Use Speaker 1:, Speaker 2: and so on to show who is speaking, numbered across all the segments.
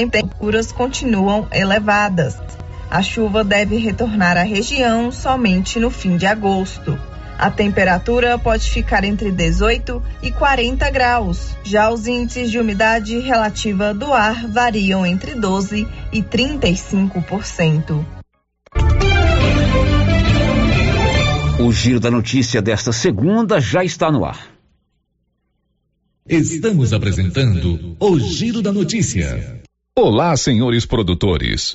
Speaker 1: temperaturas continuam elevadas. A chuva deve retornar à região somente no fim de agosto. A temperatura pode ficar entre 18 e 40 graus. Já os índices de umidade relativa do ar variam entre 12 e 35%.
Speaker 2: O giro da notícia desta segunda já está no ar.
Speaker 3: Estamos apresentando o Giro da Notícia.
Speaker 4: Olá, senhores produtores.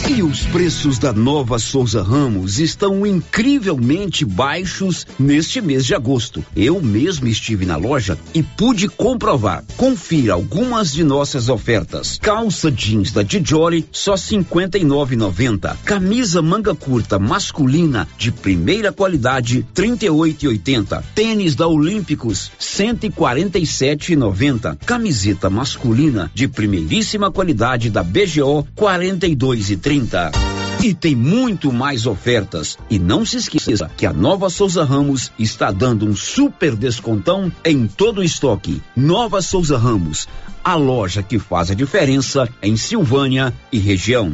Speaker 2: E os preços da nova Souza Ramos estão incrivelmente baixos neste mês de agosto. Eu mesmo estive na loja e pude comprovar. Confira algumas de nossas ofertas. Calça jeans da Dijoli só 59,90. Camisa manga curta masculina de primeira qualidade 38,80. Tênis da Olímpicos 147,90. Camiseta masculina de primeiríssima qualidade da BGO 42,30. E tem muito mais ofertas. E não se esqueça que a Nova Souza Ramos está dando um super descontão em todo o estoque. Nova Souza Ramos, a loja que faz a diferença em Silvânia e região.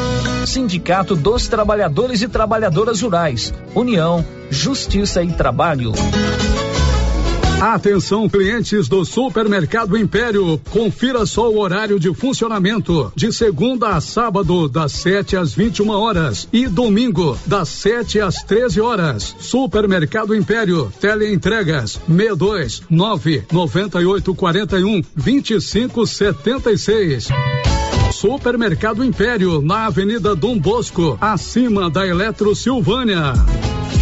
Speaker 5: Sindicato dos Trabalhadores e Trabalhadoras Rurais. União, Justiça e Trabalho.
Speaker 6: Atenção, clientes do Supermercado Império. Confira só o horário de funcionamento. De segunda a sábado, das 7 às 21 horas. E domingo, das 7 às 13 horas. Supermercado Império. Teleentregas 62 9 98 41 25 76. Supermercado Império, na Avenida Dom Bosco, acima da Eletro Silvânia.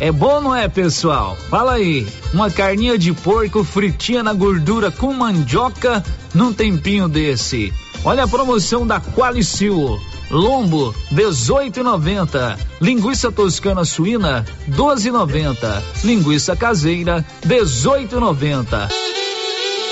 Speaker 5: É bom, não é, pessoal? Fala aí. Uma carninha de porco fritinha na gordura com mandioca num tempinho desse. Olha a promoção da Qualicil. Lombo 18,90. Linguiça toscana suína 12,90. Linguiça caseira 18,90.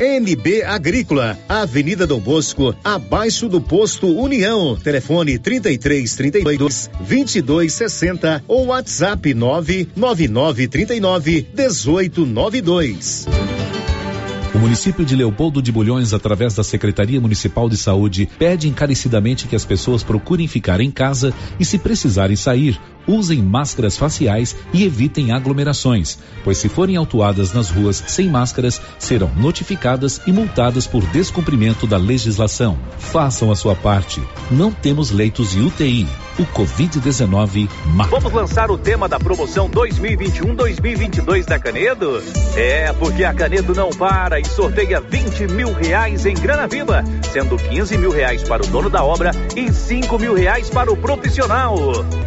Speaker 7: NB Agrícola, Avenida Dom Bosco, abaixo do posto União. Telefone 33 32 22 60 ou WhatsApp 999 39 18 92.
Speaker 3: O município de Leopoldo de Bulhões, através da Secretaria Municipal de Saúde, pede encarecidamente que as pessoas procurem ficar em casa e, se precisarem sair, usem máscaras faciais e evitem aglomerações, pois se forem autuadas nas ruas sem máscaras, serão notificadas e multadas por descumprimento da legislação. Façam a sua parte. Não temos leitos de UTI. O Covid-19 mata.
Speaker 8: Vamos lançar o tema da promoção 2021-2022 da Canedo? É, porque a Canedo não para e sorteia 20 mil reais em grana viva, sendo 15 mil reais para o dono da obra e 5 mil reais para o profissional.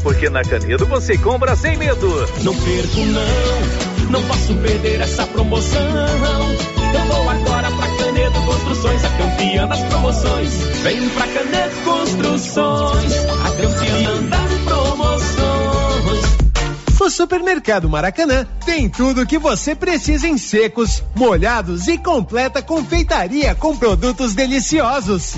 Speaker 8: Porque na Canedo você compra sem medo.
Speaker 9: Não perco não, não posso perder essa promoção. Eu vou agora pra Canedo Construções, a campeã das promoções. Vem pra Canedo Construções, a campeã promoções.
Speaker 10: O Supermercado Maracanã tem tudo o que você precisa em secos, molhados e completa confeitaria com produtos deliciosos.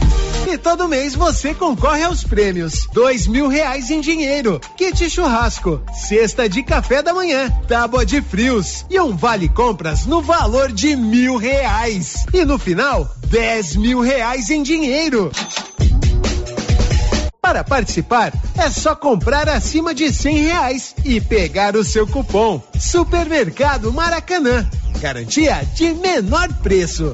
Speaker 10: E todo mês você concorre aos prêmios: dois mil reais em dinheiro, kit churrasco, cesta de café da manhã, tábua de frios e um vale compras no valor de mil reais. E no final, dez mil reais em dinheiro. Para participar, é só comprar acima de cem reais e pegar o seu cupom. Supermercado Maracanã. Garantia de menor preço.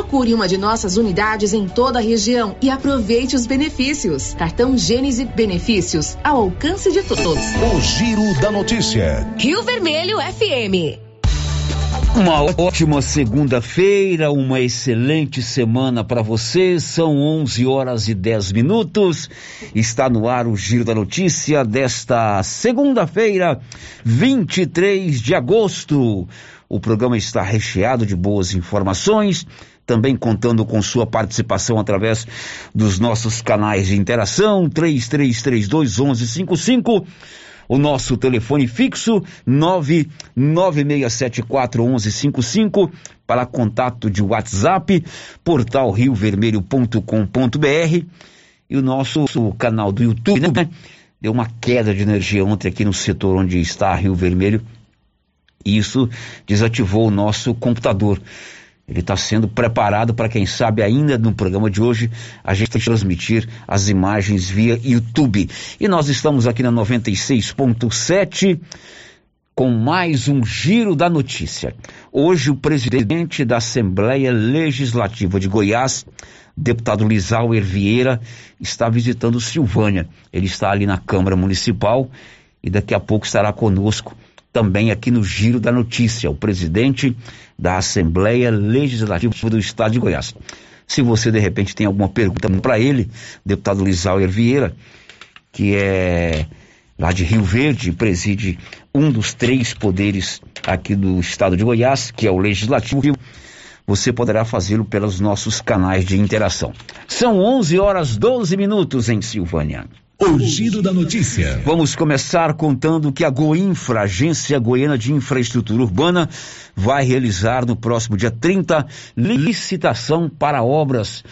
Speaker 11: Procure uma de nossas unidades em toda a região e aproveite os benefícios. Cartão Gênese Benefícios ao alcance de todos.
Speaker 3: O Giro da Notícia.
Speaker 11: Rio Vermelho FM.
Speaker 2: Uma ótima segunda-feira, uma excelente semana para você. São 11 horas e 10 minutos. Está no ar o Giro da Notícia desta segunda-feira, 23 de agosto. O programa está recheado de boas informações, também contando com sua participação através dos nossos canais de interação, 3332 1155 o nosso telefone fixo 996741155 para contato de WhatsApp, portal riovermelho.com.br e o nosso canal do YouTube, né? Deu uma queda de energia ontem aqui no setor onde está Rio Vermelho. E isso desativou o nosso computador. Ele está sendo preparado para quem sabe ainda no programa de hoje a gente transmitir as imagens via YouTube. E nós estamos aqui na 96.7 com mais um giro da notícia. Hoje o presidente da Assembleia Legislativa de Goiás, deputado Lisauer Vieira, está visitando Silvânia. Ele está ali na Câmara Municipal e daqui a pouco estará conosco também aqui no Giro da Notícia, o presidente da Assembleia Legislativa do Estado de Goiás. Se você de repente tem alguma pergunta para ele, deputado Lisauer Vieira, que é lá de Rio Verde, preside um dos três poderes aqui do Estado de Goiás, que é o Legislativo, você poderá fazê-lo pelos nossos canais de interação. São 11 horas 12 minutos em Silvânia.
Speaker 4: O giro da notícia.
Speaker 2: Vamos começar contando que a Goinfra, Agência Goiana de Infraestrutura Urbana, vai realizar no próximo dia 30 licitação para obras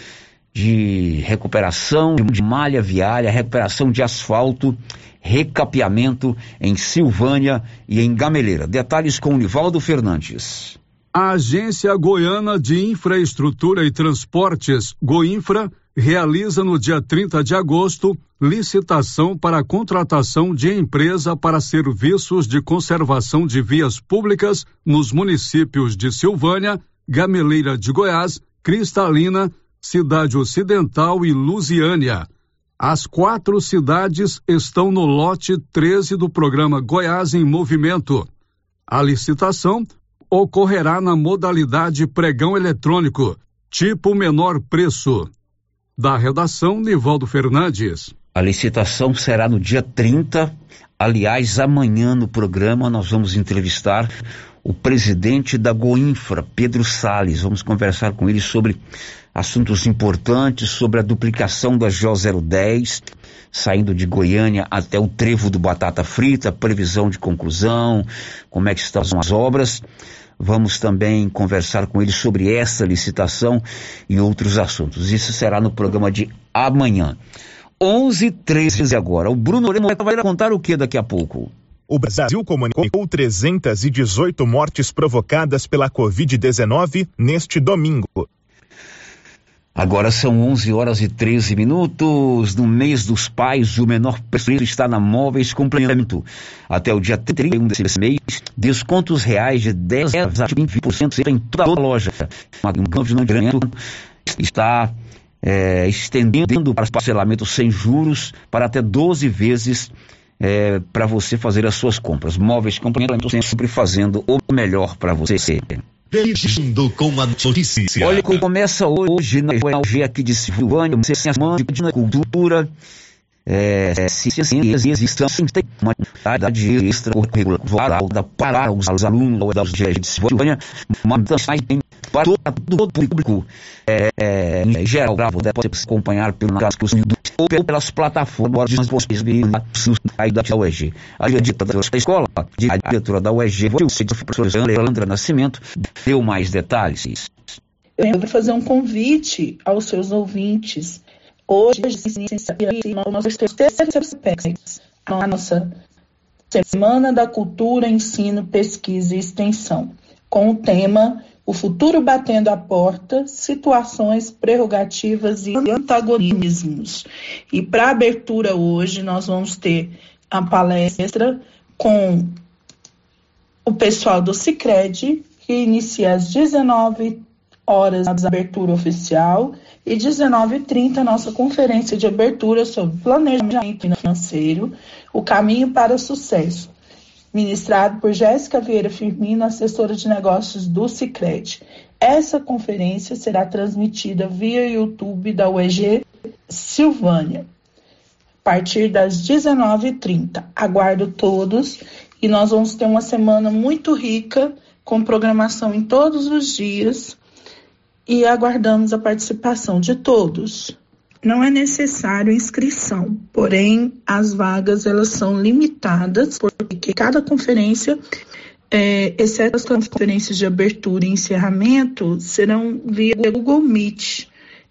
Speaker 2: de recuperação de malha viária, recuperação de asfalto, recapeamento em Silvânia e em Gameleira. Detalhes com o Nivaldo Fernandes.
Speaker 6: A Agência Goiana de Infraestrutura e Transportes, Goinfra, realiza no dia 30 de agosto licitação para a contratação de empresa para serviços de conservação de vias públicas nos municípios de Silvânia, Gameleira de Goiás, Cristalina, Cidade Ocidental e Lusiânia. As quatro cidades estão no lote 13 do programa Goiás em Movimento. A licitação ocorrerá na modalidade pregão eletrônico, tipo menor preço. Da redação, Nivaldo Fernandes.
Speaker 2: A licitação será no dia 30. Aliás, amanhã no programa nós vamos entrevistar o presidente da Goinfra, Pedro Sales. Vamos conversar com ele sobre assuntos importantes, sobre a duplicação da GO 010, saindo de Goiânia até o trevo do Batata Frita, previsão de conclusão, como é que estão as obras. Vamos também conversar com ele sobre essa licitação e outros assuntos. Isso será no programa de amanhã. 11 13 agora. O Bruno Moreno vai contar o que daqui a pouco?
Speaker 12: O Brasil comunicou 318 mortes provocadas pela Covid-19 neste domingo.
Speaker 2: Agora são 11 horas e 13 minutos. No mês dos pais, o menor preço está na Móveis Complemento. Até o dia 31 desse mês, descontos reais de 10 a 20% em toda a loja. Um grande está é, estendendo para parcelamento sem juros para até 12 vezes é, para você fazer as suas compras. Móveis Complemento sempre fazendo o melhor para você.
Speaker 4: Beijando com a notícia.
Speaker 2: Olha, começa hoje na UG aqui de Silvânia, semana de cultura, é, ciências e existência tem uma atividade extracurricular para os alunos da UG de Silvânia, mas também para todo público é, é, em geral, você pode acompanhar pelo ou pelas plataformas disponíveis no site da UEG. A diretora da escola, a diretora da UEG, o professor Leandra Nascimento, deu mais detalhes.
Speaker 13: Eu vou fazer um convite aos seus ouvintes. Hoje, nós temos. A nossa Semana da Cultura, Ensino, Pesquisa e Extensão, com o tema o futuro batendo a porta, situações, prerrogativas e antagonismos. E para abertura hoje, nós vamos ter a palestra com o pessoal do Cicred, que inicia às 19 horas a abertura oficial e 19h30 a nossa conferência de abertura sobre planejamento financeiro, o caminho para o sucesso ministrado por Jéssica Vieira Firmino, assessora de negócios do Cicred. Essa conferência será transmitida via YouTube da UEG Silvânia, a partir das 19h30. Aguardo todos e nós vamos ter uma semana muito rica, com programação em todos os dias e aguardamos a participação de todos. Não é necessário inscrição, porém as vagas elas são limitadas porque cada conferência, é, exceto as conferências de abertura e encerramento, serão via Google Meet.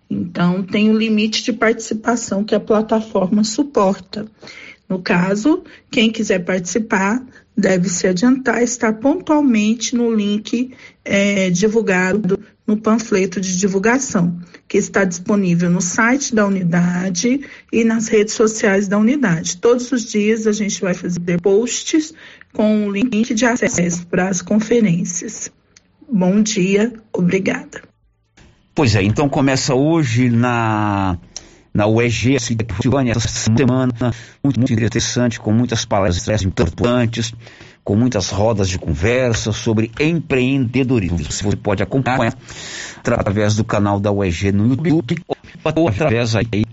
Speaker 13: Então tem o um limite de participação que a plataforma suporta. No caso, quem quiser participar deve se adiantar, estar pontualmente no link é, divulgado no panfleto de divulgação, que está disponível no site da unidade e nas redes sociais da unidade. Todos os dias a gente vai fazer posts com o link de acesso para as conferências. Bom dia, obrigada.
Speaker 2: Pois é, então começa hoje na na UEG Silvânia essa semana muito, muito interessante, com muitas palestras importantes, com muitas rodas de conversa sobre empreendedorismo. Você pode acompanhar através do canal da UEG no YouTube ou através aí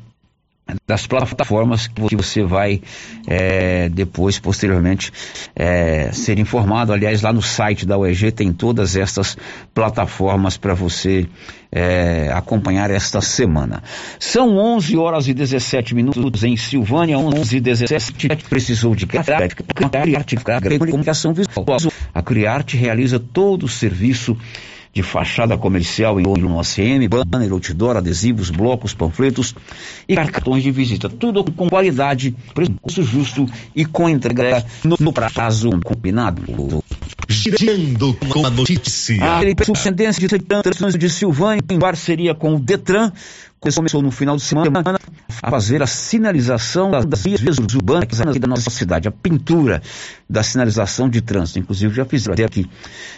Speaker 2: das plataformas que você vai é, depois, posteriormente, é, ser informado. Aliás, lá no site da UEG tem todas essas plataformas para você é, acompanhar esta semana. São 11 horas e 17 minutos em Silvânia, 11 e 17. Precisou de Criarte, comunicação visual. A Criarte realiza todo o serviço de fachada comercial em no ACM, banner, outdoor, adesivos, blocos, panfletos e cartões de visita. Tudo com qualidade, preço justo e com entrega no, no prazo combinado.
Speaker 7: Girando com a notícia.
Speaker 2: A de Trânsito de Silvânia, em parceria com o Detran, começou no final de semana a fazer a sinalização das vias urbanas da nossa cidade, a pintura da sinalização de trânsito. Inclusive, já fiz até aqui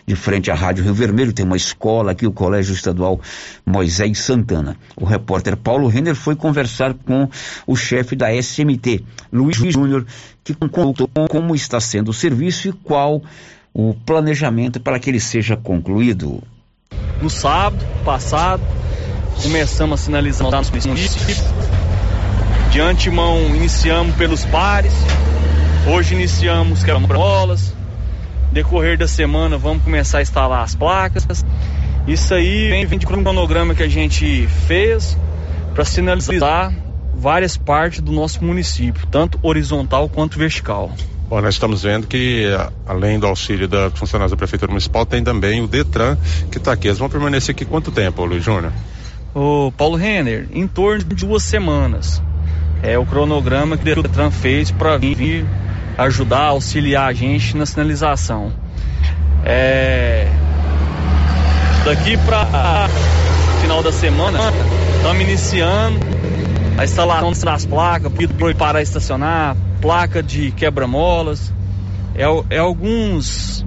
Speaker 2: de frente à Rádio Rio Vermelho, tem uma escola aqui, o Colégio Estadual Moisés Santana. O repórter Paulo Renner foi conversar com o chefe da SMT, Luiz Júnior, que contou como está sendo o serviço e qual o planejamento para que ele seja concluído.
Speaker 14: No sábado passado, começamos a sinalizar nos municípios. De antemão, iniciamos pelos pares. Hoje iniciamos quebra-molas. Decorrer da semana, vamos começar a instalar as placas. Isso aí vem, vem de cronograma que a gente fez para sinalizar várias partes do nosso município, tanto horizontal quanto vertical.
Speaker 15: Bom, nós estamos vendo que, além do auxílio da funcionários da Prefeitura Municipal, tem também o DETRAN que está aqui. Eles vão permanecer aqui quanto tempo, Luiz Júnior?
Speaker 14: O Paulo Renner, em torno de duas semanas. É o cronograma que o Detran fez para vir ajudar, auxiliar a gente na sinalização. É... Daqui para final da semana, estamos iniciando a instalação das placas, para estacionar, placa de quebra-molas. É, é alguns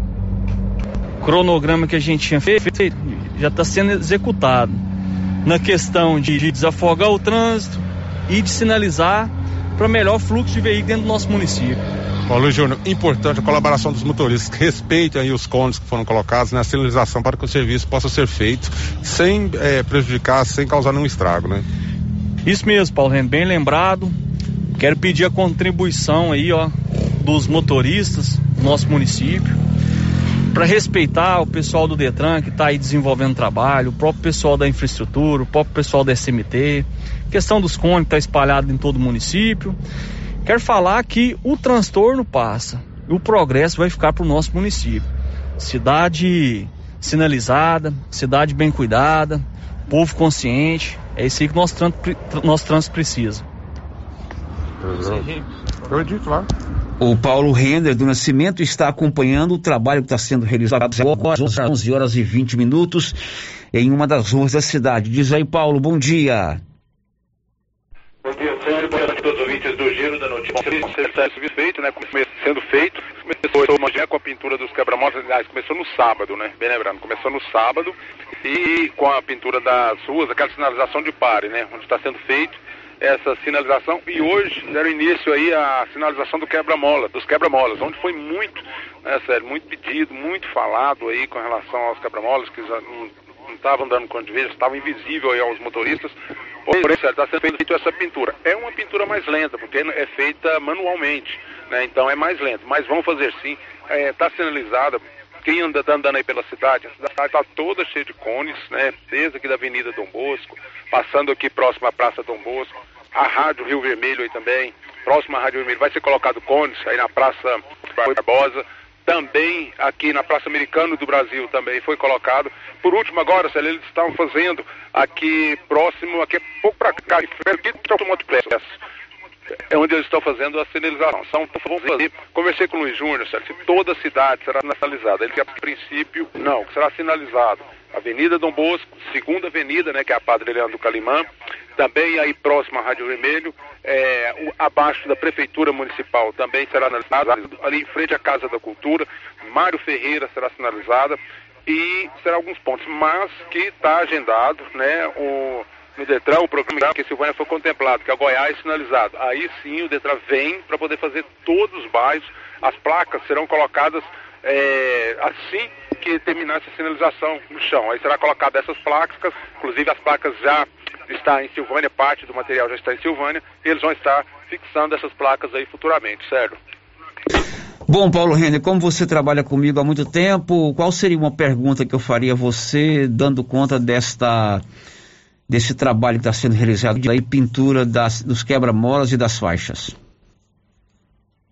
Speaker 14: cronograma que a gente tinha feito, já está sendo executado na questão de desafogar o trânsito e de sinalizar para melhor fluxo de veículos dentro do nosso município.
Speaker 15: Luiz Júnior, importante a colaboração dos motoristas que respeitem aí os cones que foram colocados na sinalização para que o serviço possa ser feito sem é, prejudicar, sem causar nenhum estrago, né?
Speaker 14: Isso mesmo, Paulo Rendo, bem lembrado. Quero pedir a contribuição aí, ó, dos motoristas do nosso município para respeitar o pessoal do Detran que está aí desenvolvendo trabalho, o próprio pessoal da infraestrutura, o próprio pessoal da SMT, questão dos cones está espalhado em todo o município. Quero falar que o transtorno passa e o progresso vai ficar para o nosso município. Cidade sinalizada, cidade bem cuidada, povo consciente, é isso aí que nosso trânsito, nosso trânsito precisa.
Speaker 2: Eu acredito lá. O Paulo Render do Nascimento está acompanhando o trabalho que está sendo realizado agora, às 11 horas e 20 minutos, em uma das ruas da cidade. Diz aí, Paulo, bom dia.
Speaker 16: Bom dia, Sérgio. Bom dia a todos os ouvintes do Giro da Notícia. Está feito, né? Sendo feito. Começou hoje com a pintura dos quebra-molas. Aliás, começou no sábado, né? Bem lembrando, começou no sábado e com a pintura das ruas, aquela sinalização de pare, né? Onde está sendo feito essa sinalização e hoje deram início aí a sinalização do quebra-mola, dos quebra-molas, onde foi muito, né, sério, muito pedido, muito falado aí com relação aos quebra-molas que não estavam dando conta de ver, estavam invisíveis aí aos motoristas. Porém, está sendo feita essa pintura. É uma pintura mais lenta, porque é feita manualmente, né? Então é mais lento, mas vamos fazer sim. Está é, tá sinalizada quem anda tá andando aí pela cidade, a cidade está toda cheia de cones, né? Desde aqui da Avenida Dom Bosco, passando aqui próximo à Praça Dom Bosco, a Rádio Rio Vermelho aí também, próximo à Rádio Vermelho, vai ser colocado cones aí na Praça Barbosa, também aqui na Praça Americano do Brasil também foi colocado. Por último agora, eles estão fazendo aqui próximo, aqui pouco para cá, aqui é onde eles estão fazendo a sinalização. São, conversei com o Luiz Júnior, se toda a cidade será sinalizada. Ele que a princípio, não, será sinalizado. Avenida Dom Bosco, segunda avenida, né, que é a Padre Leandro Calimã, também aí próximo à Rádio Vermelho, é, o, abaixo da Prefeitura Municipal também será sinalizada, ali em frente à Casa da Cultura, Mário Ferreira será sinalizada e será alguns pontos, mas que está agendado, né, o no Detran, o programa que Silvânia foi contemplado, que é o Goiás sinalizado. Aí sim o Detran vem para poder fazer todos os bairros. As placas serão colocadas é, assim que terminar essa sinalização no chão. Aí será colocada essas placas, inclusive as placas já está em Silvânia, parte do material já está em Silvânia, eles vão estar fixando essas placas aí futuramente, certo?
Speaker 2: Bom, Paulo Renner, como você trabalha comigo há muito tempo, qual seria uma pergunta que eu faria a você, dando conta desta desse trabalho que está sendo realizado aí, pintura das, dos quebra-molas e das faixas?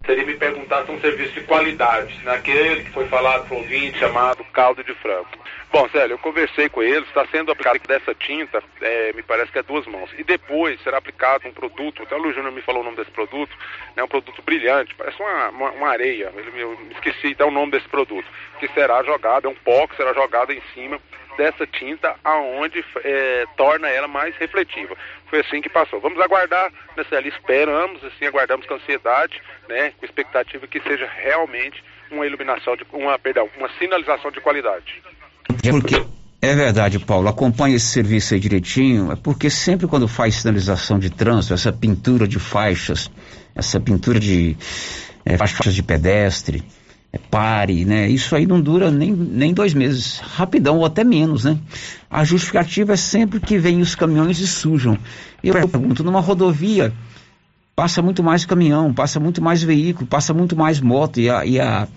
Speaker 16: Seria me perguntar se um serviço de qualidade, naquele que foi falado para o ouvinte chamado caldo de frango. Bom, Célio, eu conversei com eles, está sendo aplicado dessa tinta, é, me parece que é duas mãos. E depois será aplicado um produto, até o Luiz Júnior me falou o nome desse produto, é né, um produto brilhante, parece uma, uma, uma areia, eu esqueci até o nome desse produto, que será jogado, é um pó que será jogado em cima dessa tinta aonde é, torna ela mais refletiva. Foi assim que passou. Vamos aguardar, né, Célio, esperamos, assim, aguardamos com ansiedade, né, com expectativa que seja realmente uma iluminação, de, uma, perdão, uma sinalização de qualidade.
Speaker 2: Porque é verdade, Paulo. Acompanha esse serviço aí direitinho. É porque sempre quando faz sinalização de trânsito, essa pintura de faixas, essa pintura de é, faixas de pedestre, é, pare, né? Isso aí não dura nem, nem dois meses, rapidão ou até menos, né? A justificativa é sempre que vem os caminhões e sujam. Eu pergunto, numa rodovia passa muito mais caminhão, passa muito mais veículo, passa muito mais moto e a, e a,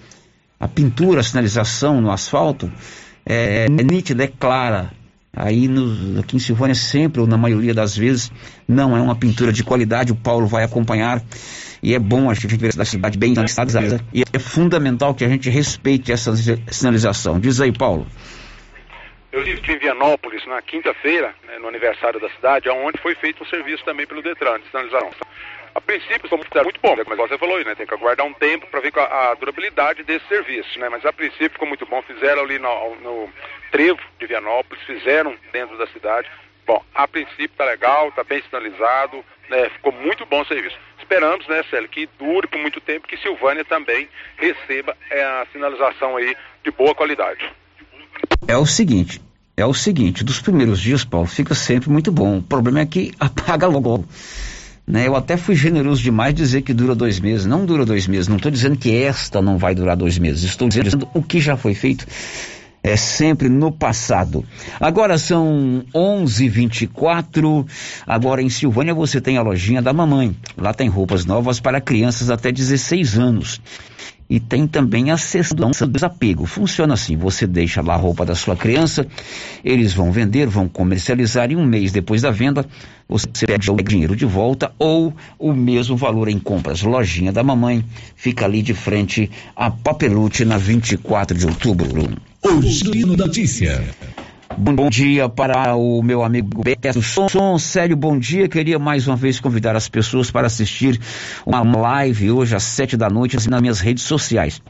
Speaker 2: a pintura, a sinalização no asfalto é, é nítida, é clara. Aí aqui em Silvânia sempre, ou na maioria das vezes, não é uma pintura de qualidade, o Paulo vai acompanhar. E é bom a gente ver da cidade bem sinalizada. E é fundamental que a gente respeite essa sinalização. Diz aí, Paulo.
Speaker 16: Eu estive em Vianópolis na quinta-feira, né, no aniversário da cidade, onde foi feito um serviço também pelo Detran de sinalização. A princípio, está muito bom, como você falou aí, né? Tem que aguardar um tempo para ver a, a, durabilidade desse serviço, né? Mas a princípio ficou muito bom. Fizeram ali no, no trevo de Vianópolis, fizeram dentro da cidade. Bom, a princípio está legal, está bem sinalizado, né? ficou muito bom o serviço. Esperamos, né, Célio, que dure por muito tempo, que Silvânia também receba é, a sinalização aí de boa qualidade.
Speaker 2: É o seguinte, é o seguinte, dos primeiros dias, Paulo, fica sempre muito bom. O problema é que apaga logo. Né? Eu até fui generoso demais dizer que dura dois meses. Não dura dois meses. Não estou dizendo que esta não vai durar dois meses. Estou dizendo o que já foi feito é sempre no passado. Agora são 11:24. Agora em Silvânia você tem a lojinha da mamãe. Lá tem roupas novas para crianças até 16 anos. E tem também a sessão do desapego. Funciona assim: você deixa lá a roupa da sua criança, eles vão vender, vão comercializar e um mês depois da venda você pede o dinheiro de volta ou o mesmo valor em compras. Lojinha da mamãe fica ali de frente a Papelute na 24 de outubro.
Speaker 4: Giro Notícia.
Speaker 2: Bom dia para o meu amigo Beto Som. Sério, bom dia. Queria mais uma vez convidar as pessoas para assistir uma live hoje às sete da noite nas minhas redes sociais.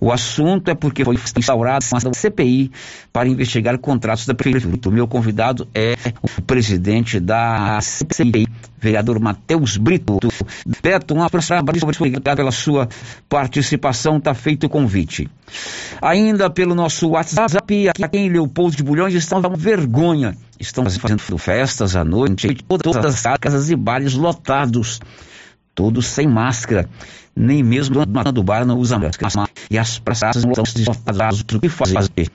Speaker 2: O assunto é porque foi instaurada uma CPI para investigar contratos da prefeitura. O meu convidado é o presidente da CPI, vereador Matheus Brito. Beto, um abraço, obrigado pela sua participação, está feito o convite. Ainda pelo nosso WhatsApp, aqui em Leopoldo de Bulhões estão uma vergonha. Estão fazendo festas à noite, todas as casas e bares lotados, todos sem máscara. Nem mesmo do bar não usa máscara. E as praças estão lotadas. O que fazer?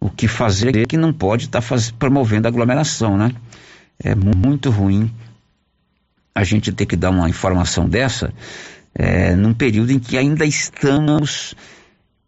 Speaker 2: O que fazer é que não pode estar tá promovendo aglomeração, né? É muito ruim a gente ter que dar uma informação dessa é, num período em que ainda estamos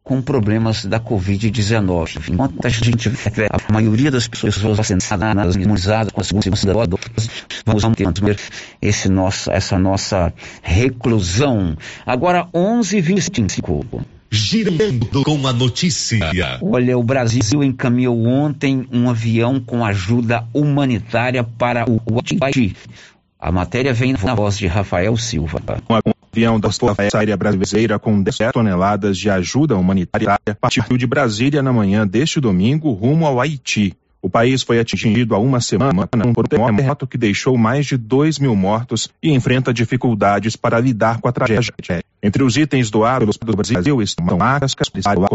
Speaker 2: com problemas da Covid-19. Enquanto a gente vê a maioria das pessoas vacinadas, imunizadas com a segunda dose, vamos manter esse nosso, essa nossa reclusão. Agora, 11h25.
Speaker 4: Girando com a notícia.
Speaker 2: Olha, o Brasil encaminhou ontem um avião com ajuda humanitária para o Haiti A matéria vem na voz de Rafael Silva.
Speaker 12: Um avião da Força Aérea Brasileira com 10 toneladas de ajuda humanitária partiu de Brasília na manhã deste domingo rumo ao Haiti. O país foi atingido há uma semana por um terremoto que deixou mais de 2 mil mortos e enfrenta dificuldades para lidar com a tragédia. Entre os itens doados do Brasil estão máscaras,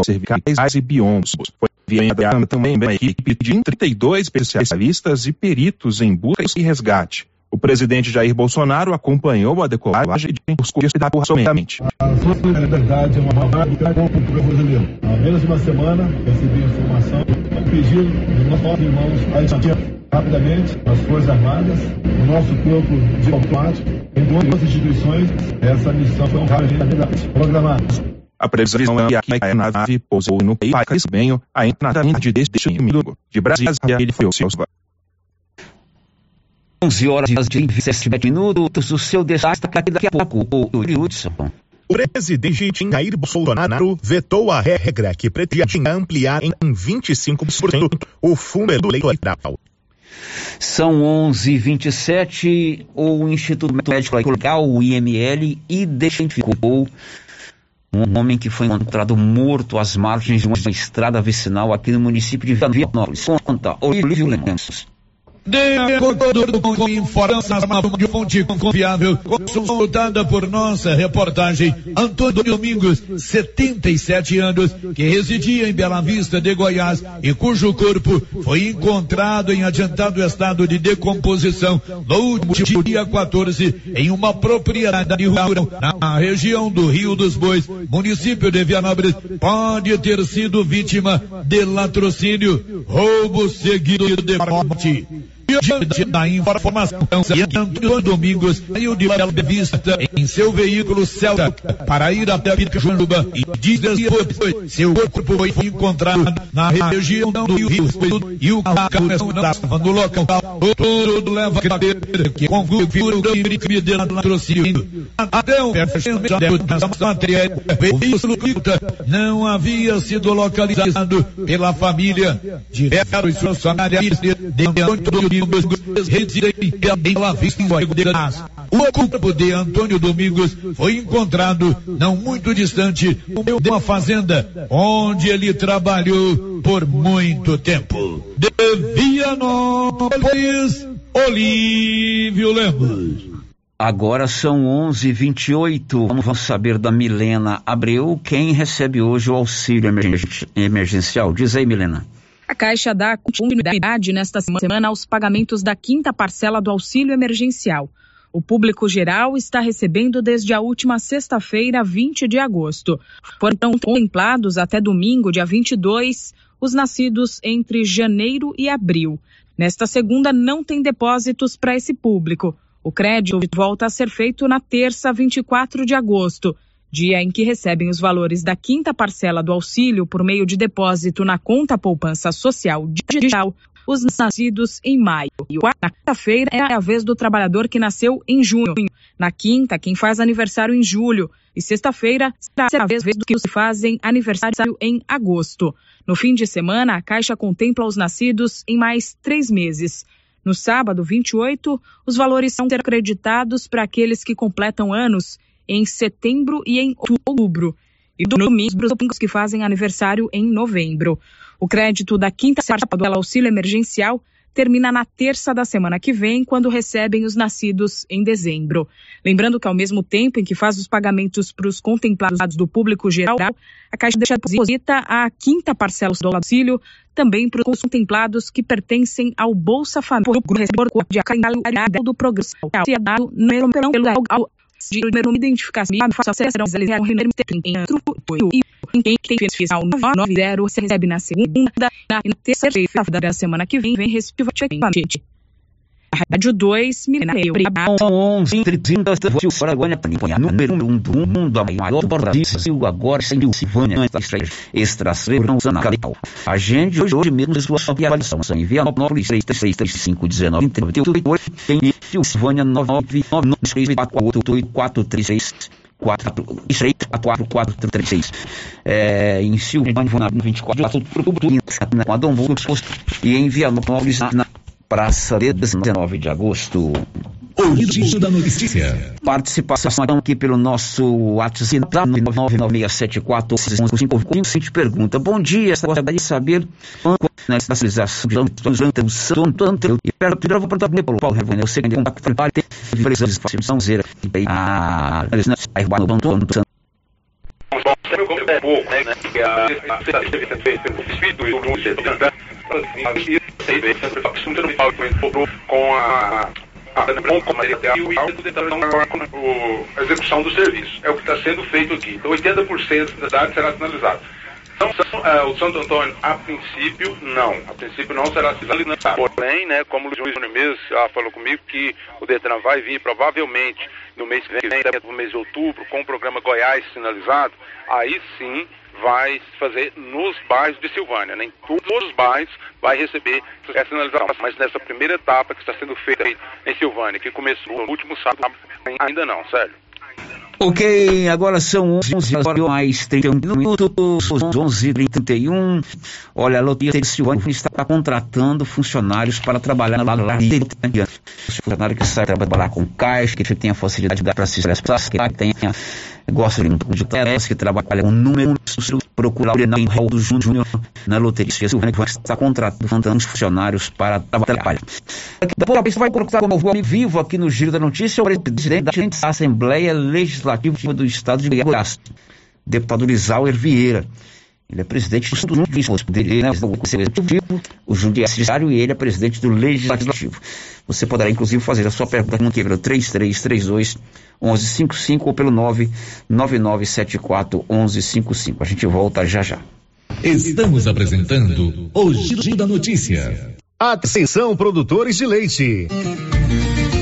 Speaker 12: cervicais e biombos. Foi enviada também uma equipe de 32 especialistas e peritos em busca e resgate. O presidente Jair Bolsonaro acompanhou a decolagem e discursou somente.
Speaker 17: A solidariedade é uma marca com o povo brasileiro. Há menos de uma semana recebi informação, um pedido dos nossos irmãos haitianos rapidamente as Forças Armadas, o nosso corpo diplomático, em duas instituições, essa missão foi um programada.
Speaker 12: A previsão é que a nave pousou no país bem a entrada deste domingo. De Brasília, ele foi o Silva.
Speaker 2: 11 horas e 27 minutos. O seu destaque daqui a pouco. O Hudson.
Speaker 12: O presidente Jair Bolsonaro vetou a regra que pretendia ampliar em 25% o fundo eleitoral.
Speaker 2: São 11h27. O Instituto Médico Legal, o IML, identificou um homem que foi encontrado morto às margens de uma estrada vicinal aqui no município de Vianópolis. Conta, Olívio Lemos.
Speaker 18: De acordo com informação de fonte confiável, consultada por nossa reportagem, Antônio Domingos, 77 anos, que residia em Bela Vista de Goiás e cujo corpo foi encontrado em adiantado estado de decomposição no último dia 14 em uma propriedade rural na região do Rio dos Bois, município de Vianópolis, pode ter sido vítima de latrocínio, roubo seguido de morte. Da informação, Antônio Domingos saiu de Bela Vista em seu veículo Celta para ir até Pitajuba e dias depois seu corpo foi encontrado na região do Rio e o carro estava no local. Tudo leva a crer que configura o crime de latrocínio. Até o fechamento da matéria, o veículo não havia sido localizado pela família. Diversos funcionários de Antônio Domingos residem em La Vista, em Goiás. O corpo de Antônio Domingos foi encontrado não muito distante de uma fazenda onde ele trabalhou por muito tempo. De Vianópolis, Olívio Lemos.
Speaker 2: Agora são 11:28. Vamos saber da Milena Abreu quem recebe hoje o auxílio emergencial. Diz aí, Milena.
Speaker 19: A Caixa dá continuidade nesta semana aos pagamentos da quinta parcela do auxílio emergencial. O público geral está recebendo desde a última sexta-feira, 20 de agosto. Foram contemplados até domingo, dia 22, os nascidos entre janeiro e abril. Nesta segunda, não tem depósitos para esse público. O crédito volta a ser feito na terça, 24 de agosto dia em que recebem os valores da quinta parcela do auxílio por meio de depósito na conta poupança social digital, os nascidos em maio. E na quinta-feira é a vez do trabalhador que nasceu em junho. Na quinta, quem faz aniversário em julho. E sexta-feira será a vez do que fazem aniversário em agosto. No fim de semana, a Caixa contempla os nascidos em mais três meses. No sábado, 28, os valores são acreditados para aqueles que completam anos em setembro e em outubro. E domingo, os que fazem aniversário em novembro. O crédito da quinta parcela do auxílio emergencial termina na terça da semana que vem, quando recebem os nascidos em dezembro. Lembrando que, ao mesmo tempo em que faz os pagamentos para os contemplados do público geral, a Caixa deposita a quinta parcela do auxílio também para os contemplados que pertencem ao Bolsa Família, do programa de número identificação faça acesso ao renome em quem tem fiscal 990 você recebe na segunda na terça-feira da semana que vem vem respectivamente Rádio 2, Mineiro.
Speaker 2: 11, 30, Paraguai, número 1 do mundo, a maior Brasil, agora sem Silvânia, extra segurança na capital. Agende hoje, mesmo sua avaliação. Em Vianópolis, 3335 19 38, em Silvânia, 993 4 3 4 4 3 6 é, em Silvânia, 24 outubro, com a Dom Bosco e em Vianópolis, na Praça de 19 de agosto.
Speaker 3: O giro da notícia.
Speaker 2: Participação aqui pelo nosso WhatsApp 99674 O seguinte pergunta: Bom dia, gostaria de saber na estacialização de tanto e perguntar vou perguntar para o Paulo Revone, eu sei que tem trabalho tem empresas de São Zera a a Urbano Antônio
Speaker 16: é pouco, né? Que a com a e a execução do serviço. É o que está sendo feito aqui. Então, 80% da cidade será sinalizado. Então, uh, o Santo Antônio, a princípio, não. A princípio não será sinalizado. Porém, né, como o Luiz Nunes já falou comigo, que o Detran vai vir provavelmente no mês que vem, no mês de outubro, com o programa Goiás sinalizado, aí sim vai fazer nos bairros de Silvânia. Nem todos os bairros vai receber essa sinalização. Mas nessa primeira etapa que está sendo feita em Silvânia, que começou no último sábado, ainda não, sério.
Speaker 2: Ok, agora são 11 horas mais 31 minutos, 11 e 31 Olha, a Loteria Silvânia está contratando funcionários para trabalhar na loteria. Funcionário que sai trabalhar com caixa, que tem a facilidade para se expressar, que tenha gosta de um pouco de clareza, que trabalha com números, procurar o do Júnior na loteria Silvânia, que vai estar contratando funcionários para trabalhar. Daqui a pouco vai colocar como vivo aqui no Giro da Notícia o presidente da Assembleia Legislativa do Estado de Goiás, deputado Lisauer Vieira. Ele é presidente do né, Executivo, o Judiciário e ele é presidente do Legislativo. Você poderá, inclusive, fazer a sua pergunta aqui pelo 3332 1155 ou pelo 99974 1155. A gente volta já já.
Speaker 3: Estamos apresentando o Giro da Notícia.
Speaker 7: Atenção, produtores de leite.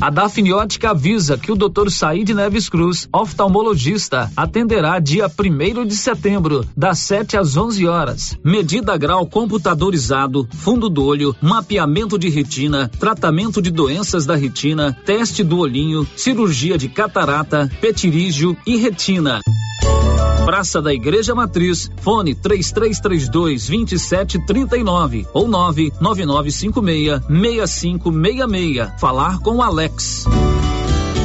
Speaker 5: A Dafniótica avisa que o Dr. Said Neves Cruz, oftalmologista, atenderá dia 1 de setembro, das 7 às 11 horas. Medida grau computadorizado, fundo do olho, mapeamento de retina, tratamento de doenças da retina, teste do olhinho, cirurgia de catarata, petirígio e retina. Praça da Igreja Matriz, fone 3332 2739 ou 99956 6566. Falar com Alex.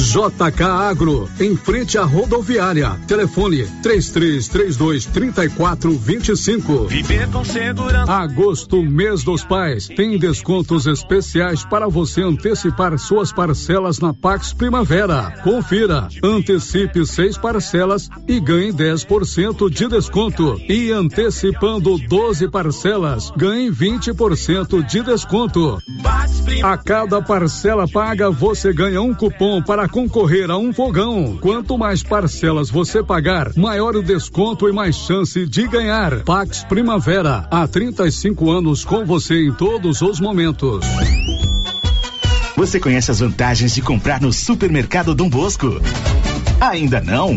Speaker 6: JK Agro, em frente à rodoviária. Telefone 3332 3425.
Speaker 9: Viver com segurança.
Speaker 6: Agosto, mês dos pais, tem descontos especiais para você antecipar suas parcelas na Pax Primavera. Confira, antecipe seis parcelas e ganhe 10% de desconto. E antecipando 12 parcelas, ganhe 20% de desconto. A cada parcela paga, você ganha um cupom para concorrer a um fogão. Quanto mais parcelas você pagar, maior o desconto e mais chance de ganhar. Pax Primavera, há 35 anos com você em todos os momentos.
Speaker 20: Você conhece as vantagens de comprar no Supermercado Dom Bosco? Ainda não?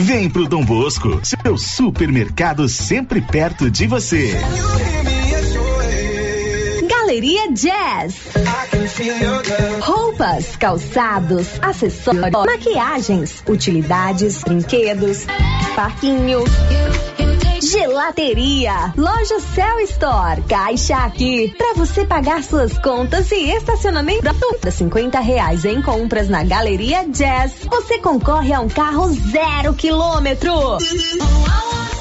Speaker 20: Vem pro Dom Bosco, seu supermercado sempre perto de você.
Speaker 21: Galeria Jazz. Roupas, calçados, acessórios, maquiagens, utilidades, brinquedos, parquinho. Gelateria, Loja Cell Store, Caixa Aqui, para você pagar suas contas e estacionamento. Para 50 reais em compras na Galeria Jazz, você concorre a um carro zero quilômetro.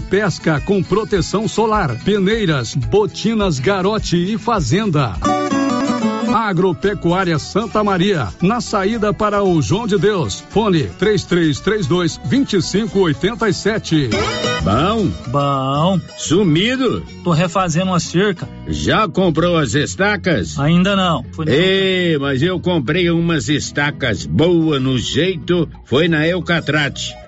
Speaker 6: pesca com proteção solar, peneiras, botinas, garote e fazenda. Agropecuária Santa Maria, na saída para o João de Deus. Fone 3332 2587.
Speaker 22: Bom?
Speaker 5: Bom.
Speaker 22: Sumido?
Speaker 5: Tô refazendo uma cerca.
Speaker 22: Já comprou as estacas?
Speaker 5: Ainda não.
Speaker 22: Ei, mas eu comprei umas estacas boas no jeito, foi na Eucatrate.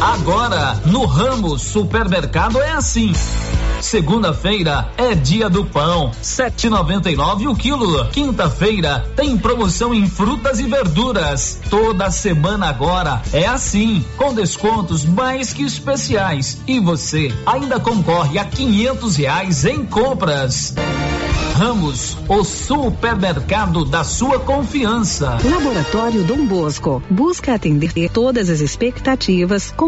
Speaker 5: Agora, no Ramos Supermercado é assim. Segunda-feira é dia do pão, 7,99 o quilo. Quinta-feira tem promoção em frutas e verduras. Toda semana agora é assim, com descontos mais que especiais. E você ainda concorre a quinhentos reais em compras. Ramos, o supermercado da sua confiança.
Speaker 23: Laboratório Dom Bosco busca atender todas as expectativas com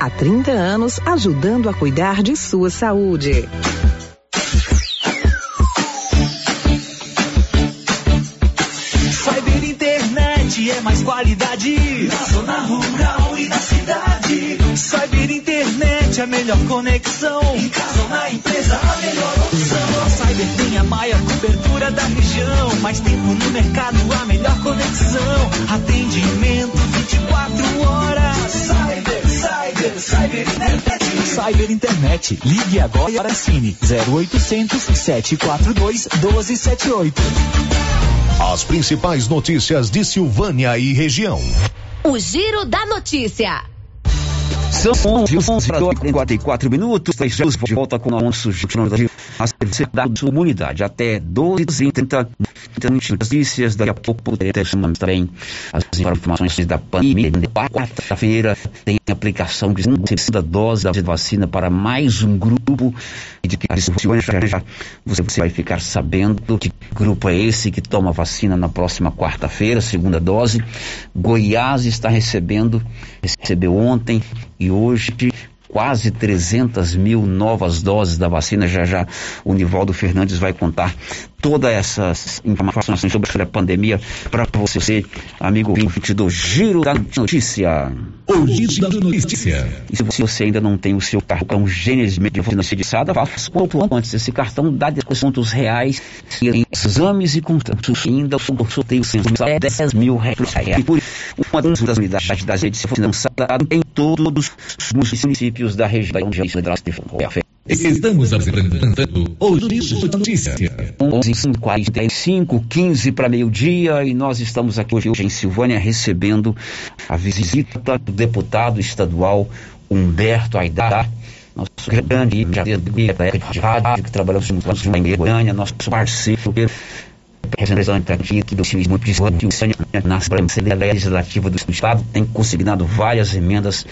Speaker 23: há 30 anos ajudando a cuidar de sua saúde.
Speaker 9: Cyber Internet é mais qualidade na zona rural e na cidade. Cyber Internet é a melhor conexão. Em casa ou na empresa, a melhor opção. A Cyber tem a maior cobertura da região. Mais tempo no mercado, a melhor conexão. Atendimento 24 horas. Cyber Internet. Ligue agora e assine 0800 742 1278.
Speaker 24: As principais notícias de Silvânia e região.
Speaker 21: O Giro da Notícia.
Speaker 2: São 11, 11 44 minutos. Estamos de volta com o nosso jornal a serviço da comunidade. Até 12 h 30 notícias. Daqui a pouco teremos também as informações da pandemia. Quarta-feira tem aplicação de segunda dose da vacina para mais um grupo. De que você vai ficar sabendo que grupo é esse que toma vacina na próxima quarta-feira, segunda dose. Goiás está recebendo, recebeu ontem e hoje quase 300 mil novas doses da vacina. Já já o Nivaldo Fernandes vai contar todas essas informações sobre a pandemia para você, amigo ouvinte do Giro da Notícia.
Speaker 24: O Giro da Notícia.
Speaker 2: E se você ainda não tem o seu cartão Gênesis vacina sediçada, faça quanto antes. Esse cartão dá descontos reais em exames e contatos. Ainda o sorteio sempre 10 mil reais. E por uma das unidades da rede foi lançada em todos os municípios da região de
Speaker 24: Estamos apresentando o Giro da Notícia.
Speaker 2: 11 45 15 para meio-dia e nós estamos aqui hoje em Silvânia recebendo a visita do deputado estadual Humberto Aidar, nosso grande de rádio que trabalhamos juntos em Goiânia, nosso parceiro representante aqui do civismo de na Assembleia Legislativa do Estado, tem consignado várias emendas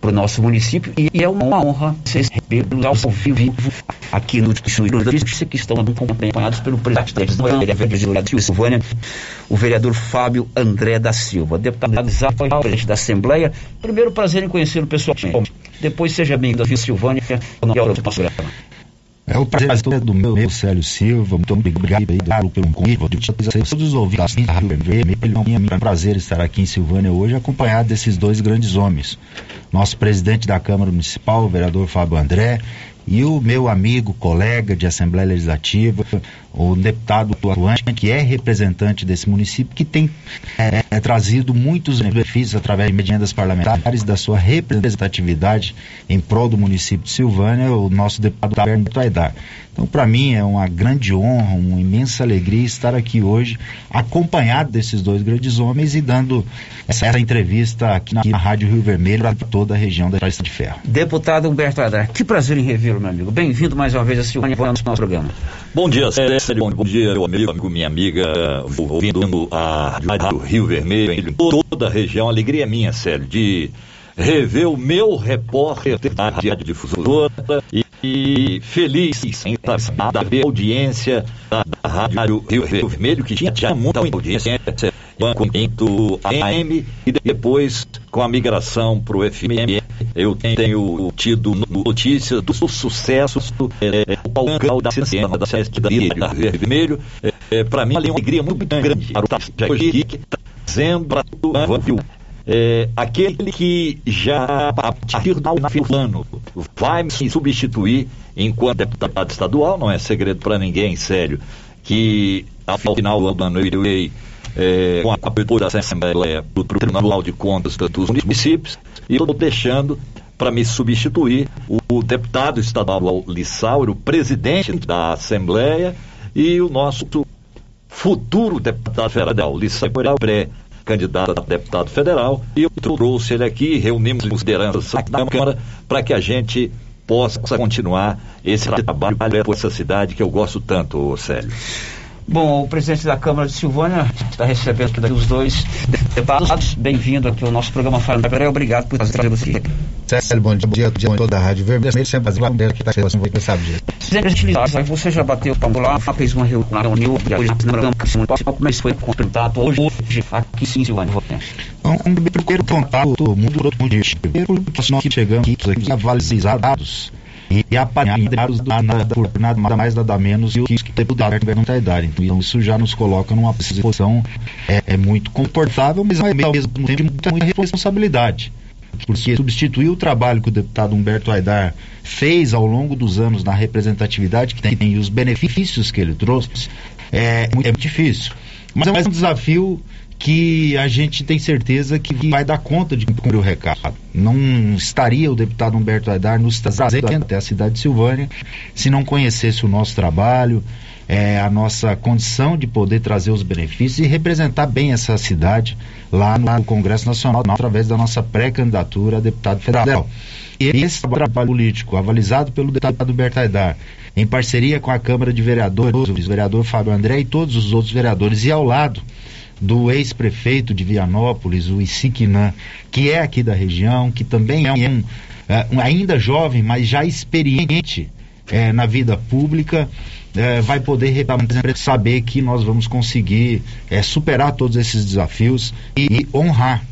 Speaker 2: para o nosso município e é uma honra ser recebidos ao vivo aqui no Estúdio da Justiça que estão acompanhados pelo presidente da Silvânia, o vereador Fábio André da Silva, deputado Zafael, presidente da Assembleia. Primeiro, prazer em conhecê-lo pessoalmente. Depois, seja bem-vindo Silvânia, no nosso programa.
Speaker 25: É o prazer do meu, Célio Silva, muito obrigado pelo convite. Todos os ouvintes da Rádio é um prazer estar aqui em Silvânia hoje, acompanhado desses dois grandes homens. Nosso presidente da Câmara Municipal, o vereador Fábio André, e o meu amigo, colega de Assembleia Legislativa, o deputado atuante, que é representante desse município, que tem é, é, trazido muitos benefícios através de emendas parlamentares da sua representatividade em prol do município de Silvânia, o nosso deputado Alberto Aidar. Então, para mim, é uma grande honra, uma imensa alegria estar aqui hoje, acompanhado desses dois grandes homens e dando essa entrevista aqui na Rádio Rio Vermelho para toda a região da Estrada de Ferro.
Speaker 2: Deputado Humberto Aidar, que prazer em revê-lo, meu amigo. Bem-vindo mais uma vez a Silvânia no nosso programa.
Speaker 26: Bom dia, Célio. Bom, bom dia, meu amigo, minha amiga, ouvindo a Rádio Rio Vermelho, em toda a região. Alegria minha, Célio, de rever o meu repórter da Rádio Difusora e, e feliz em da audiência da, da Rádio Rio Vermelho, que tinha, tinha muita audiência quanto AM e depois com a migração para o FM eu tenho tido notícias do sucesso do é, palco da cena da festa da Vermelho. É, é, para mim é uma alegria muito grande. Para o aqui trazendo para o é, aquele que já a partir do ano vai me substituir enquanto deputado estadual, não é segredo para ninguém, sério, que ao final do ano eu irei é, com a abertura da Assembleia do Tribunal de Contas dos municípios e estou deixando para me substituir o, o deputado estadual Lissauro, presidente da Assembleia e o nosso futuro deputado federal, Lissauro pré candidato a deputado federal, e eu trouxe ele aqui, reunimos lideranças da Câmara para que a gente possa continuar esse trabalho por essa cidade que eu gosto tanto, Célio.
Speaker 2: Bom, o presidente da Câmara de Silvânia está recebendo aqui os dois deputados. Bem-vindo aqui ao nosso programa Fala Obrigado por trazer você aqui.
Speaker 27: Célio, bom dia, bom dia, toda a Rádio Vermelho. Sempre fazer uma que está chegando, você sabe disso.
Speaker 2: Você já bateu o lá, fez uma reunião Câmara como é que foi contratado hoje, hoje aqui sim, Silvânia?
Speaker 27: Um, primeiro contato, outro mundo de nós que chegamos aqui avalizados e apanhados nada, por nada mais nada menos e o que está idade. Então isso já nos coloca numa posição é, é muito confortável, mas ao mesmo tempo de muita, muita responsabilidade porque substituir o trabalho que o deputado Humberto Aidar fez ao longo dos anos na representatividade que tem e os benefícios que ele trouxe é, é muito difícil. Mas é um desafio que a gente tem certeza que vai dar conta de cumprir o recado. Não estaria o deputado Humberto Aidar nos trazendo até a cidade de Silvânia se não conhecesse o nosso trabalho, é, a nossa condição de poder trazer os benefícios e representar bem essa cidade lá no Congresso Nacional através da nossa pré-candidatura a deputado federal. E esse trabalho político, avalizado pelo deputado Humberto Aidar, em parceria com a Câmara de Vereadores, o vereador Fábio André e todos os outros vereadores, e ao lado do ex-prefeito de Vianópolis, o Isiquinã, que é aqui da região, que também é um, é, um ainda jovem, mas já experiente é, na vida pública, é, vai poder saber que nós vamos conseguir é, superar todos esses desafios e, e honrar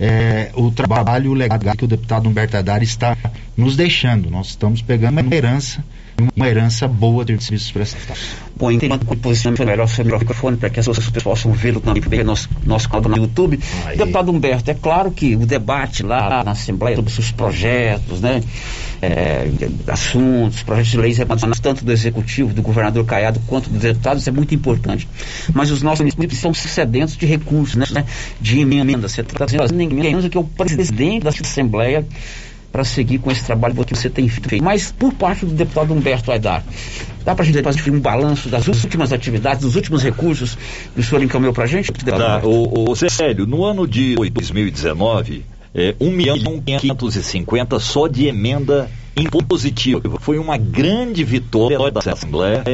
Speaker 27: é, o trabalho legal que o deputado Humberto Haddad está nos deixando. Nós estamos pegando uma herança uma herança boa de serviços prestados.
Speaker 2: Bom, enquanto posicionamento melhor sobre o microfone para que as pessoas possam vê-lo também no nosso, nosso canal no YouTube. Aí. Deputado Humberto, é claro que o debate lá na Assembleia sobre os projetos, né, é, assuntos, projetos de leis remandados tanto do Executivo, do governador Caiado, quanto dos deputados, é muito importante. Mas os nossos municípios são sedentos de recursos, né, de emendas. Você está trazendo ninguém menos do que o presidente da Assembleia para seguir com esse trabalho que você tem feito. Mas por parte do deputado Humberto Aidar, dá para a gente fazer um balanço das últimas atividades, dos últimos recursos que o senhor encaminhou para a gente?
Speaker 26: Tá, o, o Célio, no ano de 2019, é, 1 milhão 550 só de emenda impositiva. Foi uma grande vitória da Assembleia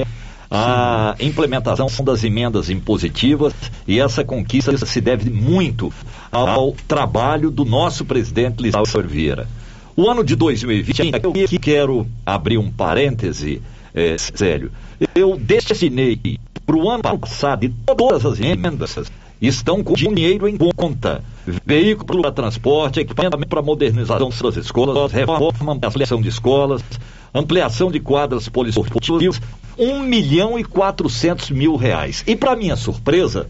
Speaker 26: a implementação das emendas impositivas e essa conquista se deve muito ao trabalho do nosso presidente Lisau Vieira. O ano de 2020, ainda eu quero abrir um parêntese, é, Célio. Eu destinei para o ano passado e todas as emendas estão com dinheiro em conta. Veículo para transporte, equipamento para modernização das escolas, reforma, ampliação de escolas, ampliação de quadras poliesportivas, 1 milhão e 400 mil reais. E para minha surpresa,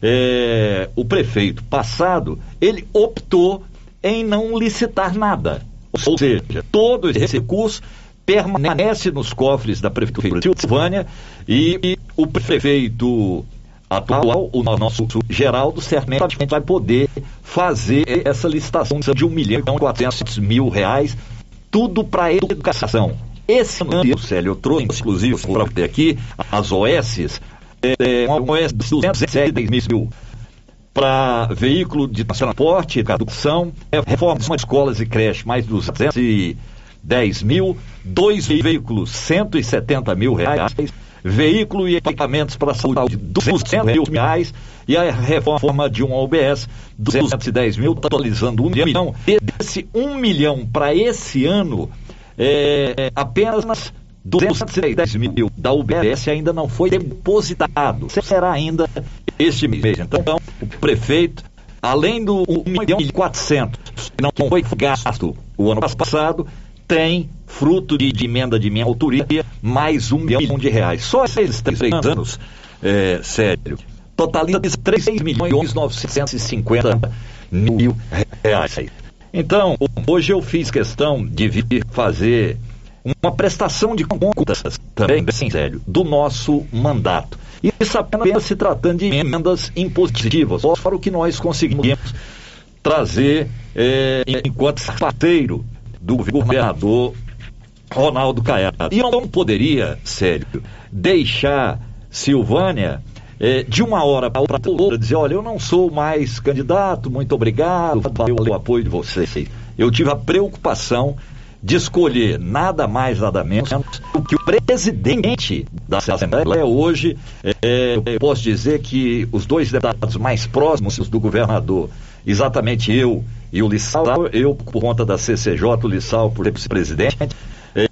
Speaker 26: é, o prefeito passado, ele optou em não licitar nada. Ou seja, todo esse recurso permanece nos cofres da Prefeitura de Silvânia e, e o prefeito atual, o nosso Geraldo, certamente vai poder fazer essa licitação de um milhão e quatrocentos mil reais, tudo para educação. Esse ano, Célio, eu trouxe, inclusive, para ter aqui, as OS, é, uma OS de 210 mil para veículo de transporte, educação, reforma de escolas e creches, mais 210 mil, dois veículos, 170 mil reais, veículo e equipamentos para saúde, 200 mil reais, e a reforma de um OBS, 210 mil, totalizando um milhão. Desse um milhão para esse ano, é, apenas 210 mil da UBS ainda não foi depositado. Será ainda este mês. Então, o prefeito, além do 1 milhão e 400 que não foi gasto o ano passado, tem fruto de, de emenda de minha autoria mais um milhão de reais. Só esses três anos, é, sério, totaliza 3 milhões 950 mil reais. Então, hoje eu fiz questão de vir fazer uma prestação de contas também, bem sério, do nosso mandato. Isso apenas se tratando de emendas impositivas, para o que nós conseguimos trazer é, enquanto parceiro do governador Ronaldo Caiado. E eu não poderia, sério, deixar Silvânia é, de uma hora para outra dizer, olha, eu não sou mais candidato, muito obrigado, valeu o apoio de vocês. Eu tive a preocupação de escolher nada mais, nada menos do que o presidente da Assembleia. Hoje, é, eu posso dizer que os dois deputados mais próximos do governador, exatamente eu e o Lissau, eu por conta da CCJ, o Lissau por presidente,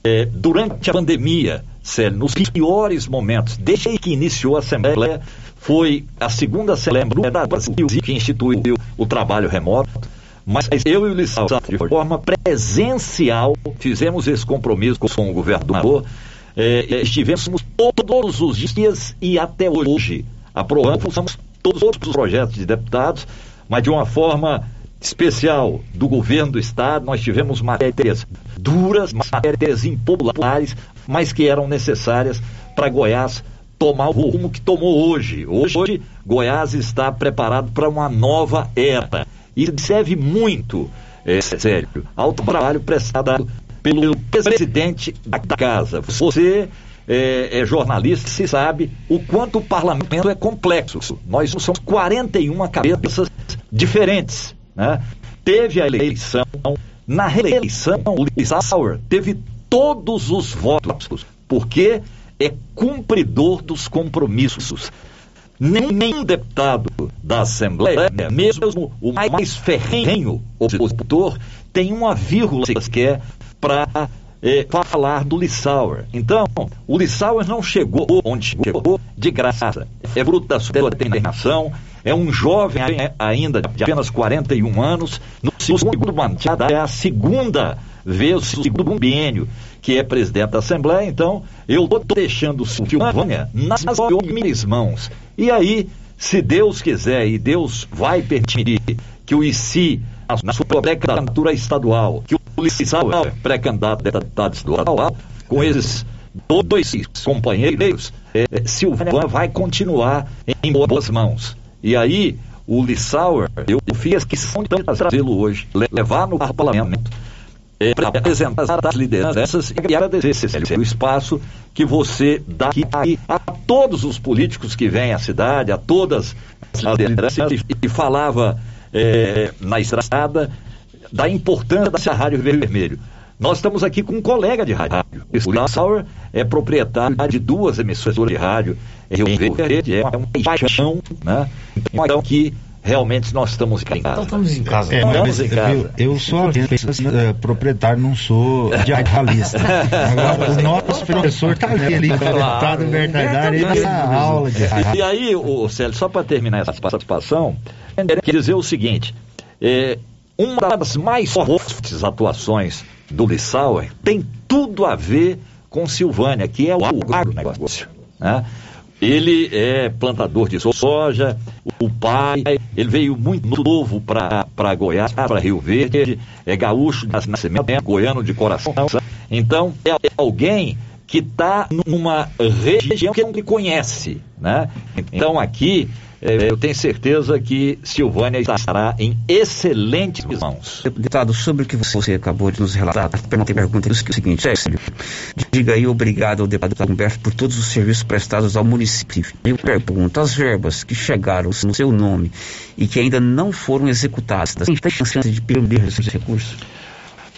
Speaker 26: é, durante a pandemia, sério, nos piores momentos, desde que iniciou a Assembleia, foi a segunda Assembleia do Brasil que instituiu o trabalho remoto mas eu e o Lissau, de forma presencial, fizemos esse compromisso com o governador. É, estivemos todos os dias e até hoje aprovamos todos os projetos de deputados, mas de uma forma especial do governo do estado, nós tivemos matérias duras, matérias impopulares, mas que eram necessárias para Goiás tomar o rumo que tomou hoje. Hoje, Goiás está preparado para uma nova era. E serve muito, é, sério, ao trabalho prestado pelo presidente da casa. Você é, é, jornalista se sabe o quanto o parlamento é complexo. Nós somos 41 cabeças diferentes. Né? Teve a eleição, na reeleição, o Lissauer teve todos os votos, porque é cumpridor dos compromissos nenhum deputado da Assembleia, mesmo o mais ferrenho opositor, tem uma vírgula sequer para é, falar do Lissauer. Então, o Lissauer não chegou onde chegou de graça. É fruto da sua determinação, é um jovem ainda de apenas 41 anos, no segundo mandato, é a segunda vez, o segundo biênio que é presidente da Assembleia, então eu estou deixando Silvânia nas minhas mãos. E aí, se Deus quiser e Deus vai permitir que o ICI, na sua pré-candidatura estadual, que o Lissau é pré-candidato a deputado estadual, com esses dois companheiros, é, Silvânia vai continuar em boas mãos. E aí, o Lissauer, eu fiz questão de trazê-lo hoje, levar no parlamento é, para apresentar as lideranças e agradecer, Célio, o espaço que você dá aqui a todos os políticos que vêm à cidade, a todas as lideranças, e, falava é, na estrada da importância da Rádio Vermelho. Nós estamos aqui com um colega de rádio. O Nassauer é proprietário de duas emissoras de rádio. Rio Verde é uma paixão, né? Então, que realmente nós estamos em casa. Então
Speaker 25: estamos em casa. É, estamos em casa. Eu, eu sou assim, é, proprietário, não sou diarista. Agora, o nosso professor está ali, claro. verdade, ele aula de
Speaker 26: rádio. E aí, o Célio, só para terminar essa participação, queria dizer o seguinte, é, uma das mais fortes atuações do Lissauer tem tudo a ver com Silvânia, que é o agronegócio. Né? Ele é plantador de soja, o pai, ele veio muito novo para Goiás, para Rio Verde, é gaúcho de nascimento, é goiano de coração. Então, é alguém que está numa região que não conhece. Né? Então, aqui, eu tenho certeza que Silvânia estará em excelentes mãos.
Speaker 28: Deputado, sobre o que você acabou de nos relatar, perguntei pergunta é o seguinte, Célio, diga aí obrigado ao deputado Humberto por todos os serviços prestados ao município. Eu pergunto, as verbas que chegaram no seu nome e que ainda não foram executadas, tem chance de perder esses recursos?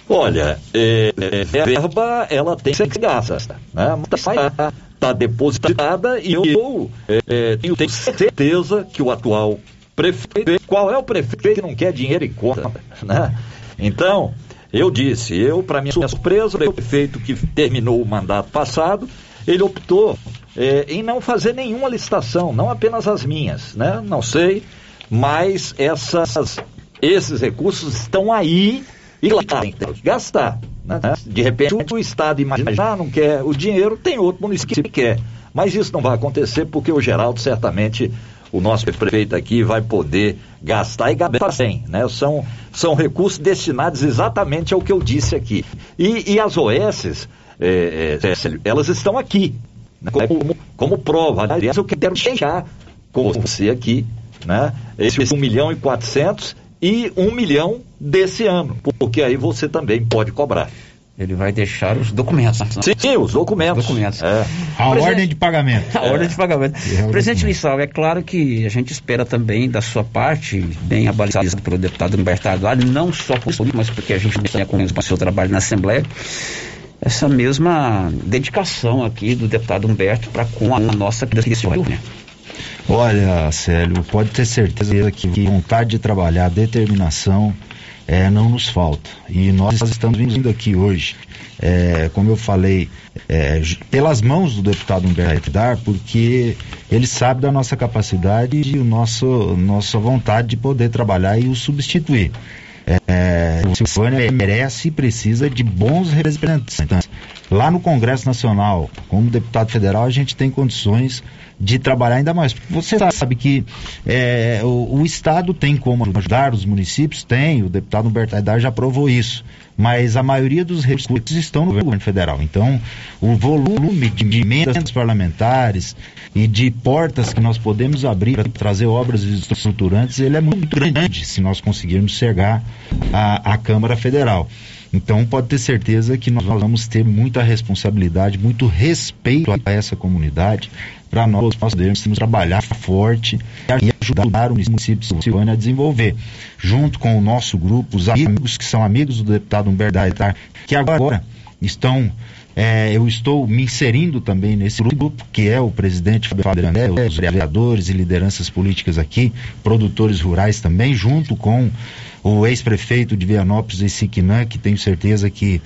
Speaker 26: Olha, é, é, verba ela tem que ser gasta, né? Está tá depositada e eu é, é, tenho, tenho certeza que o atual prefeito, qual é o prefeito que não quer dinheiro em conta, né? Então, eu disse, eu, para minha surpresa, o prefeito que terminou o mandato passado, ele optou é, em não fazer nenhuma licitação, não apenas as minhas, né? Não sei, mas essas, esses recursos estão aí e lá que gastar. Né? De repente o Estado imagina, ah, não quer o dinheiro, tem outro município que quer. Mas isso não vai acontecer porque o Geraldo certamente o nosso prefeito aqui vai poder gastar e gastar sem, né? São, são recursos destinados exatamente ao que eu disse aqui. E, e as OS, é, é, elas estão aqui, né? como, como prova. Aliás, eu quero deixar com você aqui, né? Esse 1 milhão e 400 e 1 milhão desse ano, porque aí você também pode cobrar.
Speaker 28: Ele vai deixar os documentos. Né?
Speaker 26: Sim, sim os documentos.
Speaker 28: documentos.
Speaker 27: É. A Presidente, ordem de pagamento.
Speaker 28: A é. ordem de pagamento. É. Presidente Lissau, é claro que a gente espera também da sua parte, bem abalizado pelo deputado Humberto Aguilar, não só por isso, mas porque a gente tem com o seu trabalho na Assembleia, essa mesma dedicação aqui do deputado Humberto para com a nossa querida
Speaker 27: Olha, Célio, pode ter certeza que vontade de trabalhar, determinação, é, não nos falta. E nós estamos vindo aqui hoje, é, como eu falei, é, pelas mãos do deputado Humberto Dar, porque ele sabe da nossa capacidade e o nosso, nossa vontade de poder trabalhar e o substituir. É, o Silvânia merece e precisa de bons representantes. Lá no Congresso Nacional, como deputado federal, a gente tem condições de trabalhar ainda mais. Você sabe que é, o, o, Estado tem como ajudar, os municípios têm, o deputado Humberto Aidar já provou isso, mas a maioria dos recursos estão no governo federal. Então, o volume de emendas parlamentares e de portas que nós podemos abrir para trazer obras estruturantes, ele é muito grande se nós conseguirmos chegar à, à Câmara Federal. Então pode ter certeza que nós vamos ter muita responsabilidade, muito respeito a essa comunidade, para nós podermos trabalhar forte e ajudar o município de Silvânia a desenvolver. Junto com o nosso grupo, os amigos que são amigos do deputado Humberto Aitar, que agora estão é, eu estou me inserindo também nesse grupo, que é o presidente Fábio André, os vereadores e lideranças políticas aqui, produtores rurais também, junto com o ex-prefeito de Vianópolis, Siquinã, que tenho certeza que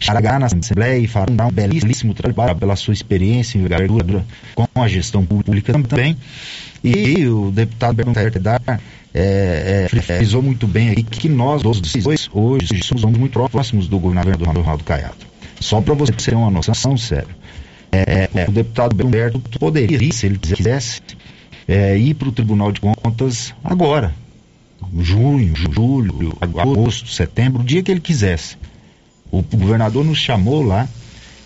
Speaker 27: chegará na Assembleia e fará um belíssimo trabalho pela sua experiência e envergadura com a gestão pública também. E o deputado Bernardo é, é, frisou muito bem aí que nós, os dois, hoje somos muito próximos do governador Ronaldo Caiado. Só para você ter uma noção, sério. É, é, o deputado Humberto poderia, se ele quisesse, é, ir para o Tribunal de Contas agora. Junho, julho, agosto, setembro, o dia que ele quisesse. O governador nos chamou lá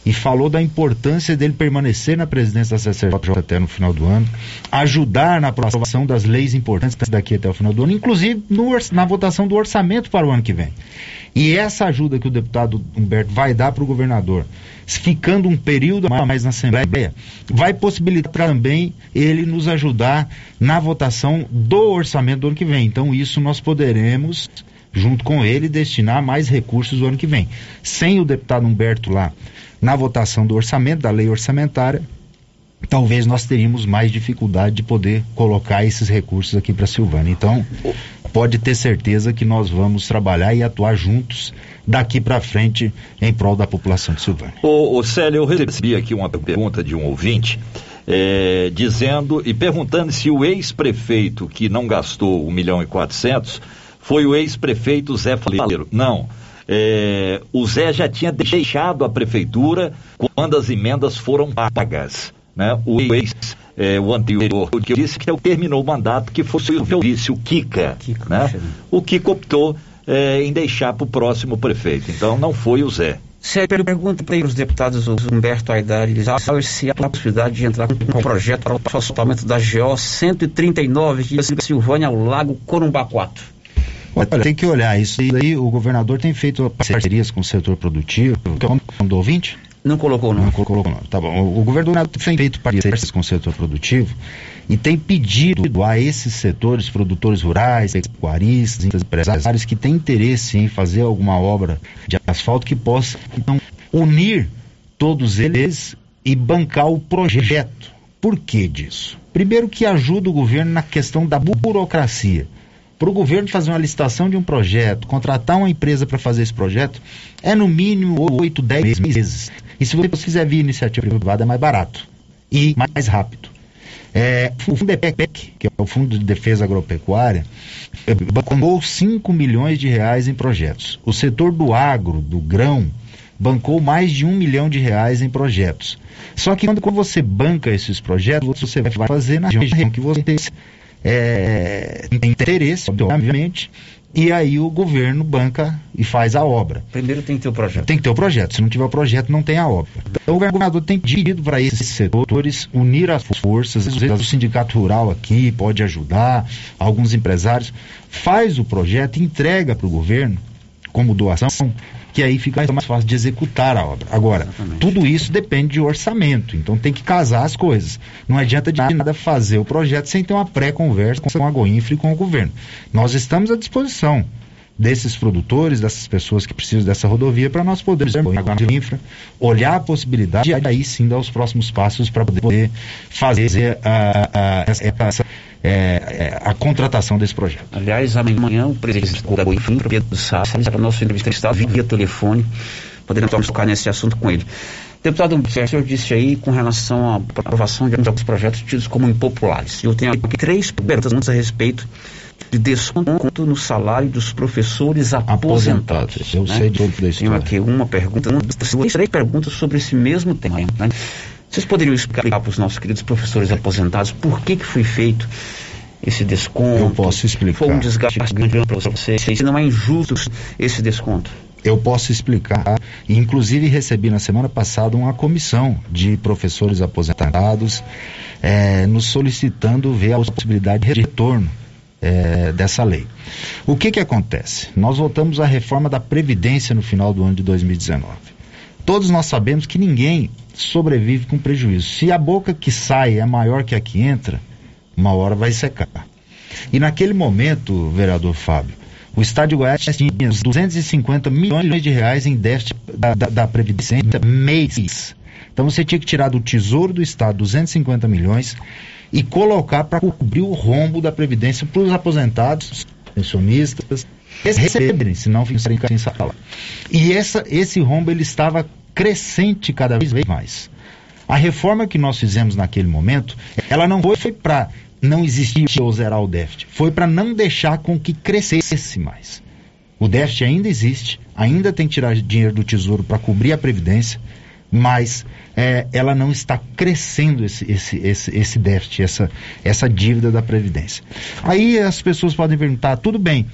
Speaker 27: e falou da importância dele permanecer na presidência da CCJ até no final do ano, ajudar na aprovação das leis importantes daqui até o final do ano, inclusive no, na votação do orçamento para o ano que vem. E essa ajuda que o deputado Humberto vai dar para o governador, ficando um período mais na Assembleia, vai possibilitar também ele nos ajudar na votação do orçamento do ano que vem. Então, isso nós poderemos, junto com ele, destinar mais recursos do ano que vem. Sem o deputado Humberto lá na votação do orçamento, da lei orçamentária, talvez nós teríamos mais dificuldade de poder colocar esses recursos aqui para Silvânia. Então, pode ter certeza que nós vamos trabalhar e atuar juntos daqui para frente em prol da população de Silvânia.
Speaker 26: Ô, ô Célio, eu recebi aqui uma pergunta de um ouvinte é, dizendo e perguntando se o ex-prefeito que não gastou 1 milhão e 400 foi o ex-prefeito Zé Faleiro. Não. É, o Zé já tinha deixado a prefeitura quando as emendas foram pagas. Né? O ex é, o anterior, que eu disse que terminou o mandato, que fosse o vice, o Kika. Kiko, né? O Kika optou é, em deixar para o próximo prefeito. Então não foi o Zé.
Speaker 28: Sério, pergunta para os deputados Humberto Aidar e se há a possibilidade de entrar com um projeto para o assaltamento da GO 139 que liga Silvânia ao Lago Corumbá 4.
Speaker 27: Olha, tem que olhar isso aí. O governador tem feito parcerias com o setor produtivo. Que é o nome do ouvinte?
Speaker 2: Não colocou não.
Speaker 27: Não colocou não. Tá bom. O, governo tem feito parcerias com o setor produtivo e tem pedido a esses setores, produtores rurais, pecuaristas, empresários que têm interesse em fazer alguma obra de asfalto que possa então, unir todos eles e bancar o projeto. Por que disso? Primeiro que ajuda o governo na questão da burocracia. Para o governo fazer uma licitação de um projeto, contratar uma empresa para fazer esse projeto, é no mínimo 8, 10 meses. E se você fizer via iniciativa privada, é mais barato e mais rápido. É, o Fundo EPEC, que é o Fundo de Defesa Agropecuária, bancou 5 milhões de reais em projetos. O setor do agro, do grão, bancou mais de um milhão de reais em projetos. Só que quando, quando você banca esses projetos, você vai fazer na região que você é, tem interesse, obviamente, e aí o governo banca e faz a obra.
Speaker 2: Primeiro tem que ter o projeto.
Speaker 27: Tem que ter o projeto. Se não tiver o projeto, não tem a obra. Então o governador tem pedido para esses setores unir as forças. Às vezes o sindicato rural aqui pode ajudar, alguns empresários. Faz o projeto, entrega para o governo como doação que aí fica mais fácil de executar a obra. Agora, Exatamente. tudo isso depende de orçamento, então tem que casar as coisas. Não adianta de nada fazer o projeto sem ter uma pré-conversa com a Goinfra e com o governo. Nós estamos à disposição desses produtores, dessas pessoas que precisam dessa rodovia, para nós podermos infra, olhar a possibilidade e aí sim dar os próximos passos para poder fazer uh, uh, essa, é, é, a contratação desse projeto.
Speaker 2: Aliás, amanhã o presidente da Goinfra, Pedro Salles, para nosso entrevista via telefone, poderemos tocar nesse assunto com ele. Deputado, o senhor disse aí com relação à aprovação de alguns projetos tidos como impopulares. Eu tenho aqui três perguntas a respeito de desconto no salário dos professores aposentados. aposentados
Speaker 27: eu né? sei de
Speaker 2: história. Tenho aqui uma pergunta, duas, três perguntas sobre esse mesmo tema. Né? Vocês poderiam explicar para os nossos queridos professores aposentados por que, que foi feito esse desconto?
Speaker 27: Eu posso explicar.
Speaker 2: Foi um desgaste grande para vocês? Se não é injusto esse desconto?
Speaker 27: Eu posso explicar. Inclusive recebi na semana passada uma comissão de professores aposentados é, nos solicitando ver a possibilidade de retorno é, dessa lei. O que que acontece? Nós voltamos à reforma da Previdência no final do ano de 2019. Todos nós sabemos que ninguém sobrevive com prejuízo. Se a boca que sai é maior que a que entra, uma hora vai secar. E naquele momento, vereador Fábio, o Estado de Goiás tinha 250 milhões de reais em déficit da, da, da Previdência mês. Então você tinha que tirar do Tesouro do Estado 250 milhões e colocar para cobrir o rombo da Previdência para os aposentados, pensionistas, receberem, senão ficarem sem salário. E essa, esse rombo ele estava crescente cada vez mais. A reforma que nós fizemos naquele momento, ela não foi, para não existir ou zerar o déficit, foi para não deixar com que crescesse mais. O déficit ainda existe, ainda tem que tirar dinheiro do tesouro para cobrir a previdência, mas é, ela não está crescendo esse, esse, esse, esse déficit, essa, essa dívida da previdência. Aí as pessoas podem perguntar, tudo bem,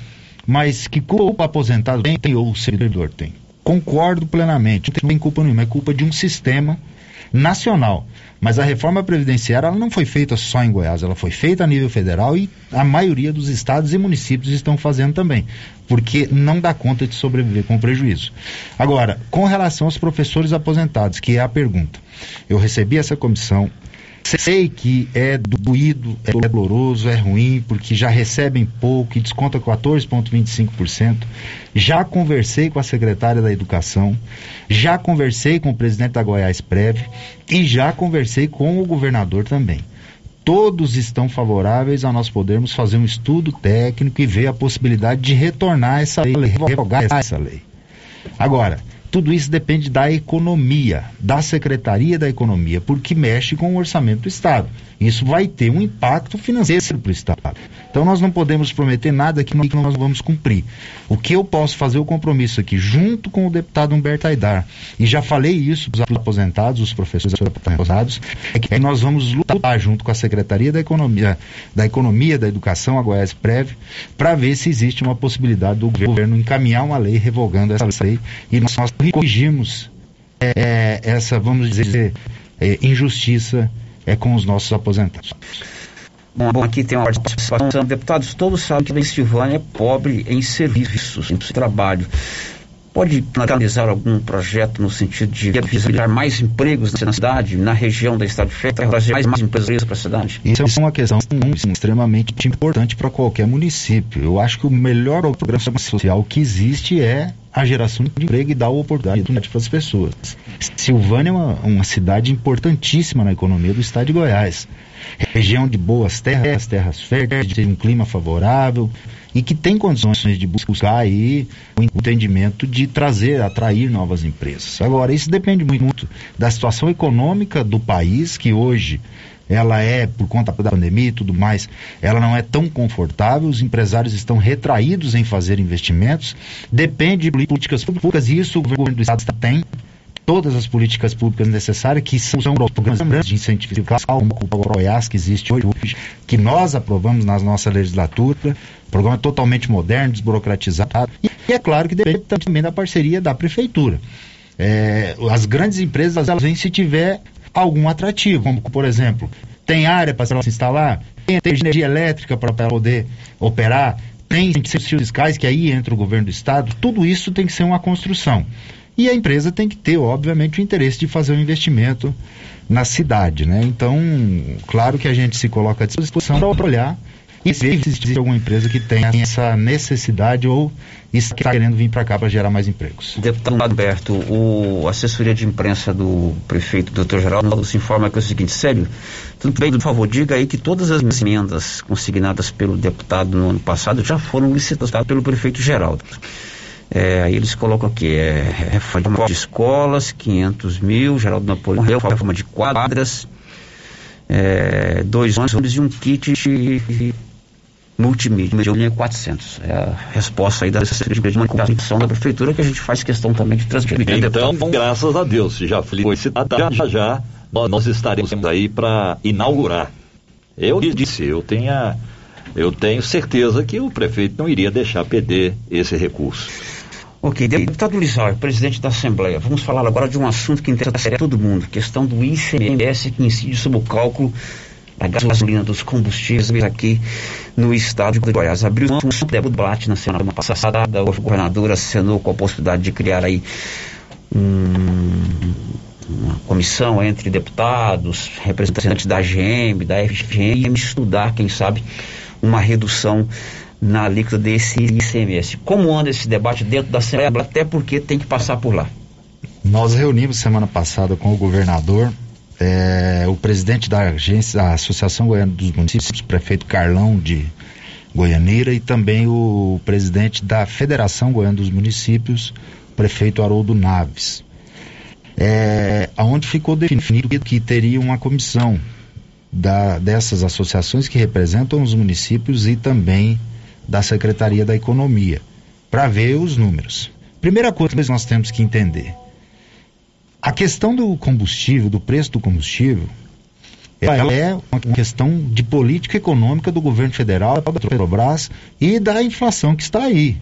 Speaker 27: mas que culpa o aposentado tem ou o servidor tem? Concordo plenamente, não tem culpa nenhuma, é culpa de um sistema nacional. Mas a reforma previdenciária ela não foi feita só em Goiás, ela foi feita a nível federal e a maioria dos estados e municípios estão fazendo também, porque não dá conta de sobreviver com prejuízo. Agora, com relação aos professores aposentados, que é a pergunta, eu recebi essa comissão, Sei que é doído, é doloroso, é ruim, porque já recebem pouco e desconta 14,25%. Já conversei com a secretária da Educação, já conversei com o presidente da Goiás Prev e já conversei com o governador também. Todos estão favoráveis a nós podermos fazer um estudo técnico e ver a possibilidade de retornar essa lei, revogar essa lei. Agora, tudo isso depende da economia, da Secretaria da Economia, porque mexe com o orçamento do Estado. Isso vai ter um impacto financeiro para o Estado. Então nós não podemos prometer nada que nós vamos cumprir. O que eu posso fazer o compromisso aqui, junto com o deputado Humberto Aidar, e já falei isso para os aposentados, os professores aposentados, é que nós vamos lutar junto com a Secretaria da Economia, da Economia, da Educação, a Goiás Prev, para ver se existe uma possibilidade do governo encaminhar uma lei revogando essa lei e nós corrigimos é, essa, vamos dizer, é, injustiça é com os nossos aposentados.
Speaker 2: Bom, aqui tem uma participação. Deputados, todos sabem que a Silvânia é pobre em serviços, em trabalho. pode analisar algum projeto no sentido de viabilizar mais empregos na cidade, na região da Estado de Fé, trazer mais, mais empresas para a cidade?
Speaker 27: Isso é uma questão extremamente importante para qualquer município. Eu acho que o melhor programa social que existe é a geração de emprego e dar oportunidade para as pessoas. Silvânia é uma, uma cidade importantíssima na economia do estado de Goiás. Região de boas terras, terras férteis, um clima favorável, e que tem condições de buscar aí o entendimento de trazer, atrair novas empresas. Agora, isso depende muito da situação econômica do país, que hoje ela é, por conta da pandemia e tudo mais, ela não é tão confortável, os empresários estão retraídos em fazer investimentos, depende de políticas públicas, e isso o governo do estado tem, todas as políticas públicas necessárias, que são programas de incentivo como o Goiás, que existe hoje, que nós aprovamos na nossa legislatura, programa totalmente moderno, desburocratizado, e é claro que depende também da parceria da prefeitura. É, as grandes empresas, elas vêm se tiver algum atrativo, como por exemplo, tem área para se instalar, tem energia elétrica para poder operar, tem incentivos fiscais, que aí entra o governo do estado, tudo isso tem que ser uma construção. E a empresa tem que ter, obviamente, o interesse de fazer um investimento na cidade, né? Então, claro que a gente se coloca à disposição para olhar e se existe alguma empresa que tenha essa necessidade ou está querendo vir para cá para gerar mais empregos.
Speaker 2: Deputado Alberto, o assessoria de imprensa do prefeito, doutor Geraldo, se informa que é o seguinte, sério, tudo bem, por favor, diga aí que todas as emendas consignadas pelo deputado no ano passado já foram licitadas pelo prefeito Geraldo. É, aí eles colocam aqui, é, reforma de escolas, 500 mil, Geraldo Napoleão, reforma de quadras, é, dois ônibus e um kit multimídia, de linha 400. É a resposta aí da Secretaria de Comunicação da Prefeitura que a gente faz questão também de transmitir.
Speaker 26: Então, graças a Deus, já foi citado, já já nós estaremos aí para inaugurar. Eu disse, eu tenho, eu tenho certeza que o prefeito não iria deixar perder esse recurso.
Speaker 2: Ok, deputado Lizar, presidente da Assembleia, vamos falar agora de um assunto que interessa todo mundo, questão do ICMS que incide sobre o cálculo da gasolina dos combustíveis aqui no estado de Goiás. Abriu um debate na semana passada, o governador acenou com a possibilidade de criar aí um, uma comissão entre deputados, representantes da GM, da FGM, estudar, quem sabe, uma redução na alíquota desse ICMS. Como anda esse debate dentro da Assembleia, até porque tem que passar por lá?
Speaker 27: Nós reunimos semana passada com o governador, é, o presidente da agência, da Associação Goiana dos Municípios, prefeito Carlão de Goianeira, e também o presidente da Federação Goiana dos Municípios, prefeito Haroldo Naves. É, onde ficou definido que teria uma comissão da, dessas associações que representam os municípios e também da Secretaria da Economia, para ver os números. Primeira coisa que nós temos que entender: a questão do combustível, do preço do combustível, ela é uma questão de política econômica do governo federal, da Petrobras e da inflação que está aí.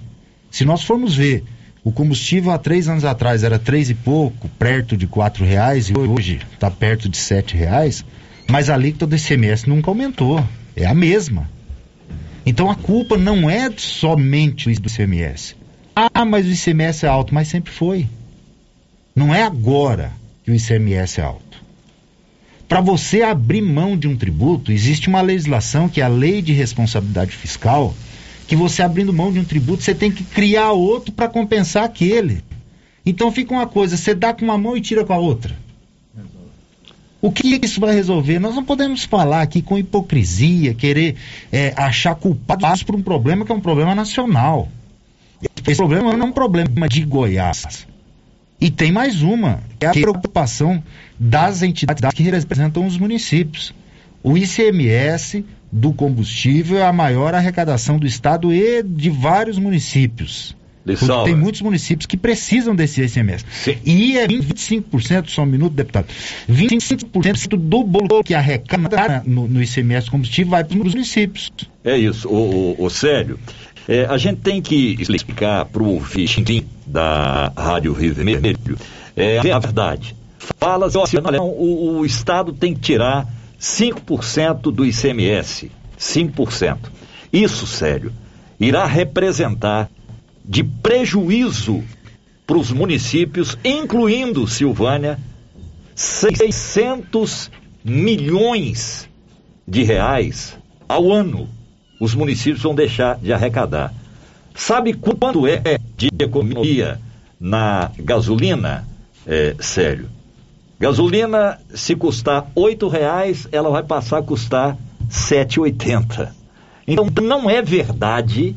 Speaker 27: Se nós formos ver, o combustível há três anos atrás era três e pouco, perto de quatro reais, e hoje está perto de sete reais, mas a alíquota do ICMS nunca aumentou, é a mesma. Então a culpa não é somente do ICMS. Ah, mas o ICMS é alto, mas sempre foi. Não é agora que o ICMS é alto. Para você abrir mão de um tributo, existe uma legislação que é a Lei de Responsabilidade Fiscal, que você abrindo mão de um tributo, você tem que criar outro para compensar aquele. Então fica uma coisa, você dá com uma mão e tira com a outra. O que isso vai resolver? Nós não podemos falar aqui com hipocrisia, querer é, achar culpados por um problema que é um problema nacional. Esse problema não é um problema de Goiás. E tem mais uma, que é a preocupação das entidades que representam os municípios. O ICMS do combustível é a maior arrecadação do estado e de vários municípios. Porque tem muitos municípios que precisam desse ICMS. Sim. E é 25%, só um minuto, deputado, 25% do bolo que arrecada no, no ICMS combustível vai para os municípios.
Speaker 26: É isso, o, o, o Célio. É, a gente tem que explicar para o ouvinte da Rádio Rio Vermelho é, a verdade. Fala assim, o, o Estado tem que tirar 5% do ICMS. 5%. Isso, sério, irá representar de prejuízo para os municípios, incluindo Silvânia, 600 milhões de reais ao ano os municípios vão deixar de arrecadar. Sabe quanto é de economia na gasolina, é, sério? Gasolina, se custar oito reais, ela vai passar a custar sete oitenta. Então, não é verdade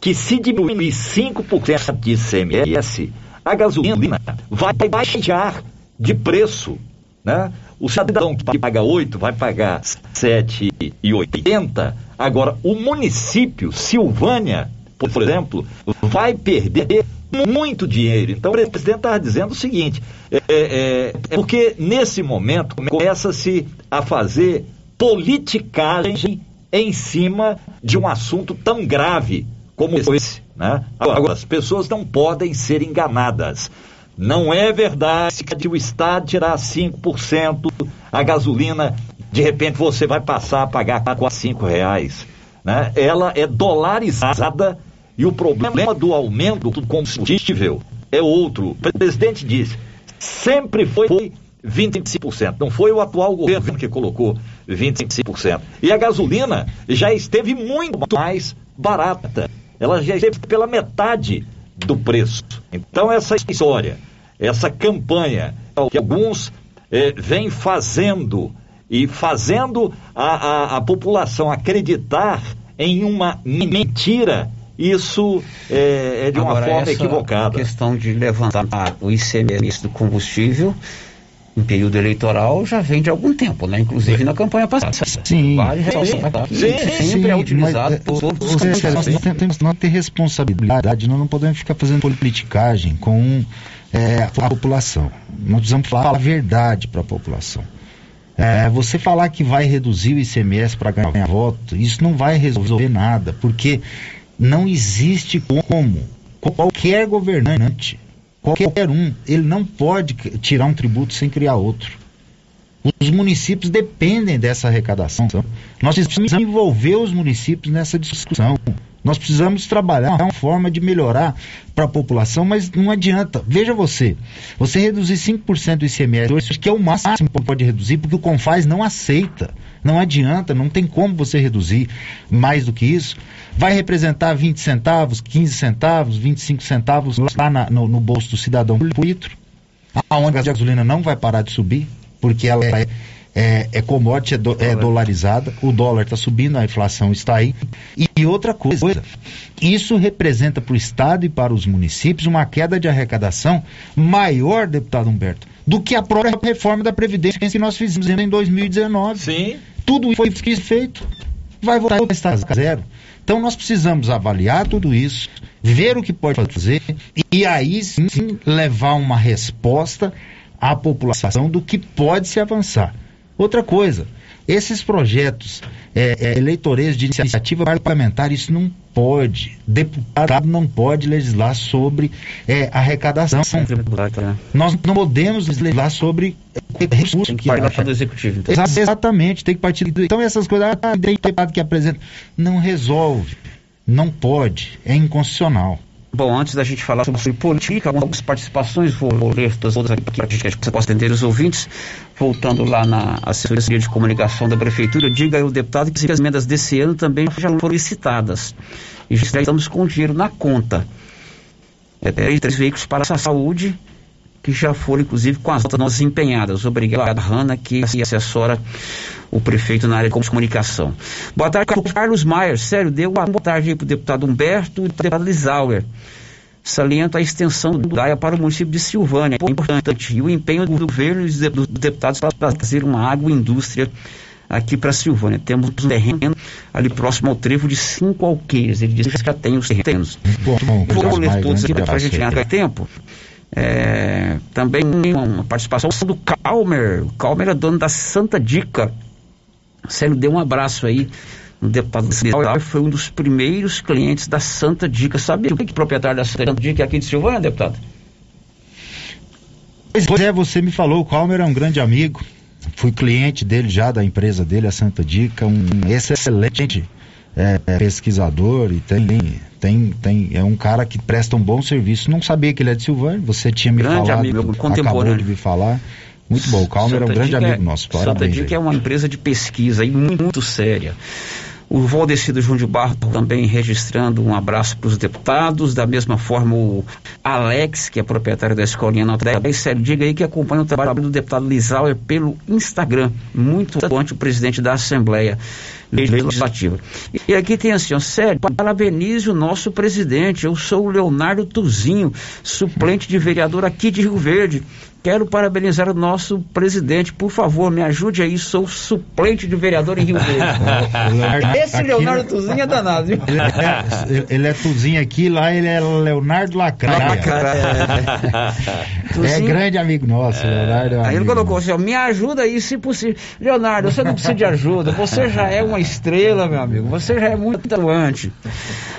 Speaker 26: que se diminuir 5% de ICMS, a gasolina vai baixar de preço, né? O cidadão que paga 8 vai pagar 7,80. Agora, o município, Silvânia, por exemplo, vai perder muito dinheiro. Então, o presidente estava dizendo o seguinte: é, é, é porque nesse momento começa-se a fazer politicagem em cima de um assunto tão grave como esse. Né? Agora, as pessoas não podem ser enganadas. Não é verdade que o Estado tirar 5% a gasolina, de repente você vai passar a pagar quase 5 reais. Né? Ela é dolarizada e o problema do aumento do combustível é outro. O presidente disse, sempre foi 25%. Não foi o atual governo que colocou 25%. E a gasolina já esteve muito mais barata. Ela já esteve pela metade do preço. Então, essa história, essa campanha que alguns eh, vêm fazendo e fazendo a, a, a, população acreditar em uma mentira, isso é, é de
Speaker 2: Agora,
Speaker 26: uma forma equivocada.
Speaker 2: A questão de levantar o ICMS do combustível em período eleitoral já vem de algum tempo, né? Inclusive na campanha passada.
Speaker 27: Sim.
Speaker 2: Vale ressaltar que sempre é utilizado por todos os candidatos.
Speaker 27: Nós temos que ter responsabilidade, nós não podemos ficar fazendo politicagem com é, a população. Nós precisamos falar a verdade para a população. É, você falar que vai reduzir o ICMS para ganhar voto, isso não vai resolver nada, porque não existe como qualquer governante Qualquer um, ele não pode tirar um tributo sem criar outro. Os municípios dependem dessa arrecadação. Nós precisamos envolver os municípios nessa discussão. Nós precisamos trabalhar uma forma de melhorar para a população, mas não adianta. Veja você, você reduzir 5% do ICMS que é o máximo que pode reduzir, porque o Confaz não aceita. Não adianta, não tem como você reduzir mais do que isso. Vai representar 20 centavos, 15 centavos, 25 centavos lá na, no, no, bolso do cidadão por litro. Aonde a gasolina não vai parar de subir, porque ela é, é, é commodity, é, do, é dolarizada, o dólar está subindo, a inflação está aí. E, e outra coisa, isso representa para o Estado e para os municípios uma queda de arrecadação maior, deputado Humberto, do que a própria reforma da Previdência que nós fizemos em 2019.
Speaker 26: Sim.
Speaker 27: Tudo foi feito, vai voltar a estar zero. Então nós precisamos avaliar tudo isso, ver o que pode fazer e aí sim levar uma resposta à população do que pode se avançar. Outra coisa, esses projetos é, é, eleitoreiros de iniciativa parlamentar, isso não pode. Deputado não pode legislar sobre é, arrecadação. Nós não podemos legislar sobre recursos.
Speaker 2: Tem que partir do executivo. Então.
Speaker 27: Exatamente, tem que partir do. Então essas coisas, ah, tem deputado que apresenta. Não resolve. Não pode. É inconstitucional.
Speaker 2: Bom, antes da gente falar sobre política, algumas participações, vou, ler todas outras aqui para que você possa entender os ouvintes. Voltando lá na assessoria de comunicação da prefeitura, diga ao deputado que as emendas desse ano também já foram licitadas. E já estamos com dinheiro na conta. É, três veículos para a saúde, que já foram, inclusive, com as notas empenhadas. Obrigado, Hanna, que assessora o prefeito na área de comunicação. Boa tarde, Carlos Maier. Sério, deu uma boa tarde aí para o deputado Humberto e o deputado Lisauer. Saliento a extensão do DAIA para o município de Silvânia, é importante, e o empenho do governo e dos deputados para trazer uma agroindústria aqui para Silvânia. Temos um terreno ali próximo ao trevo de cinco alqueires. Ele diz que já tem os terrenos.
Speaker 27: Bom, bom,
Speaker 2: Vou ler todos aqui para a gente ganhar tempo. É, também uma participação do Calmer. O Calmer é dono da Santa Dica. Sério, dê um abraço aí. O deputado foi um dos primeiros clientes da Santa Dica. Sabe o que, o proprietário da Santa Dica é aqui de Silvânia, deputado?
Speaker 27: Pois é, você me falou, o Calmer é um grande amigo. Fui cliente dele já, da empresa dele, a Santa Dica, um excelente é, é pesquisador e tem, tem, tem, é um cara que presta um bom serviço. Não sabia que ele é de Silvânia, você tinha me
Speaker 2: Grande
Speaker 27: falado,
Speaker 2: amigo,
Speaker 27: acabou
Speaker 2: contemporâneo.
Speaker 27: de me falar. Muito bom, o Calmer é um
Speaker 2: Santa
Speaker 27: grande amigo nosso.
Speaker 2: Santa. Dica é uma empresa de pesquisa e muito, muito séria. O Valdecido João de Barro também registrando um abraço para os deputados. Da mesma forma, o Alex, que é proprietário da Escolinha Nota 10, sério, diga aí que acompanha o trabalho do deputado Lisauer pelo Instagram. Muito atuante o presidente da Assembleia Legislativa. E aqui tem assim, ó, sério, parabenize o nosso presidente. Eu sou o Leonardo Tuzinho, suplente de vereador aqui de Rio Verde. Quero parabenizar o nosso presidente. Por favor, me ajude aí. Sou suplente de vereador em Rio Verde. Esse
Speaker 27: Aqui-
Speaker 2: Leonardo Tuzinho é danado, viu?
Speaker 27: Ele é, ele é Tuzinho aqui, lá ele é Leonardo Lacraia. É
Speaker 2: Tuzinho.
Speaker 27: grande amigo nosso, Leonardo. é um
Speaker 2: Aí ele colocou assim, ó, me ajuda aí, se possível. Leonardo, você não precisa de ajuda, você já é uma estrela, meu amigo, você já é muito atuante.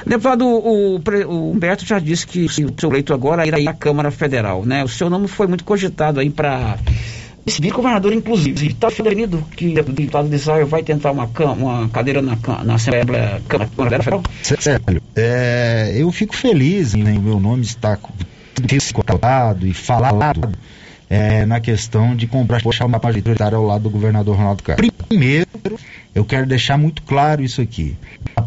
Speaker 2: Deputado, o, o Humberto já disse que o seu leito agora irá ir à Câmara Federal, né? O seu nome foi muito cogitado aí para vice-governador, inclusive. Está definido que o deputado de Israel vai tentar uma, uma cadeira na, na Assembleia Câmara Federal?
Speaker 27: Sério, é, eu fico feliz em o meu nome estar co- colocado e falado é, na questão de comprar puxar uma majoritária ao lado do governador Ronaldo Caiado. Primeiro, eu quero deixar muito claro isso aqui,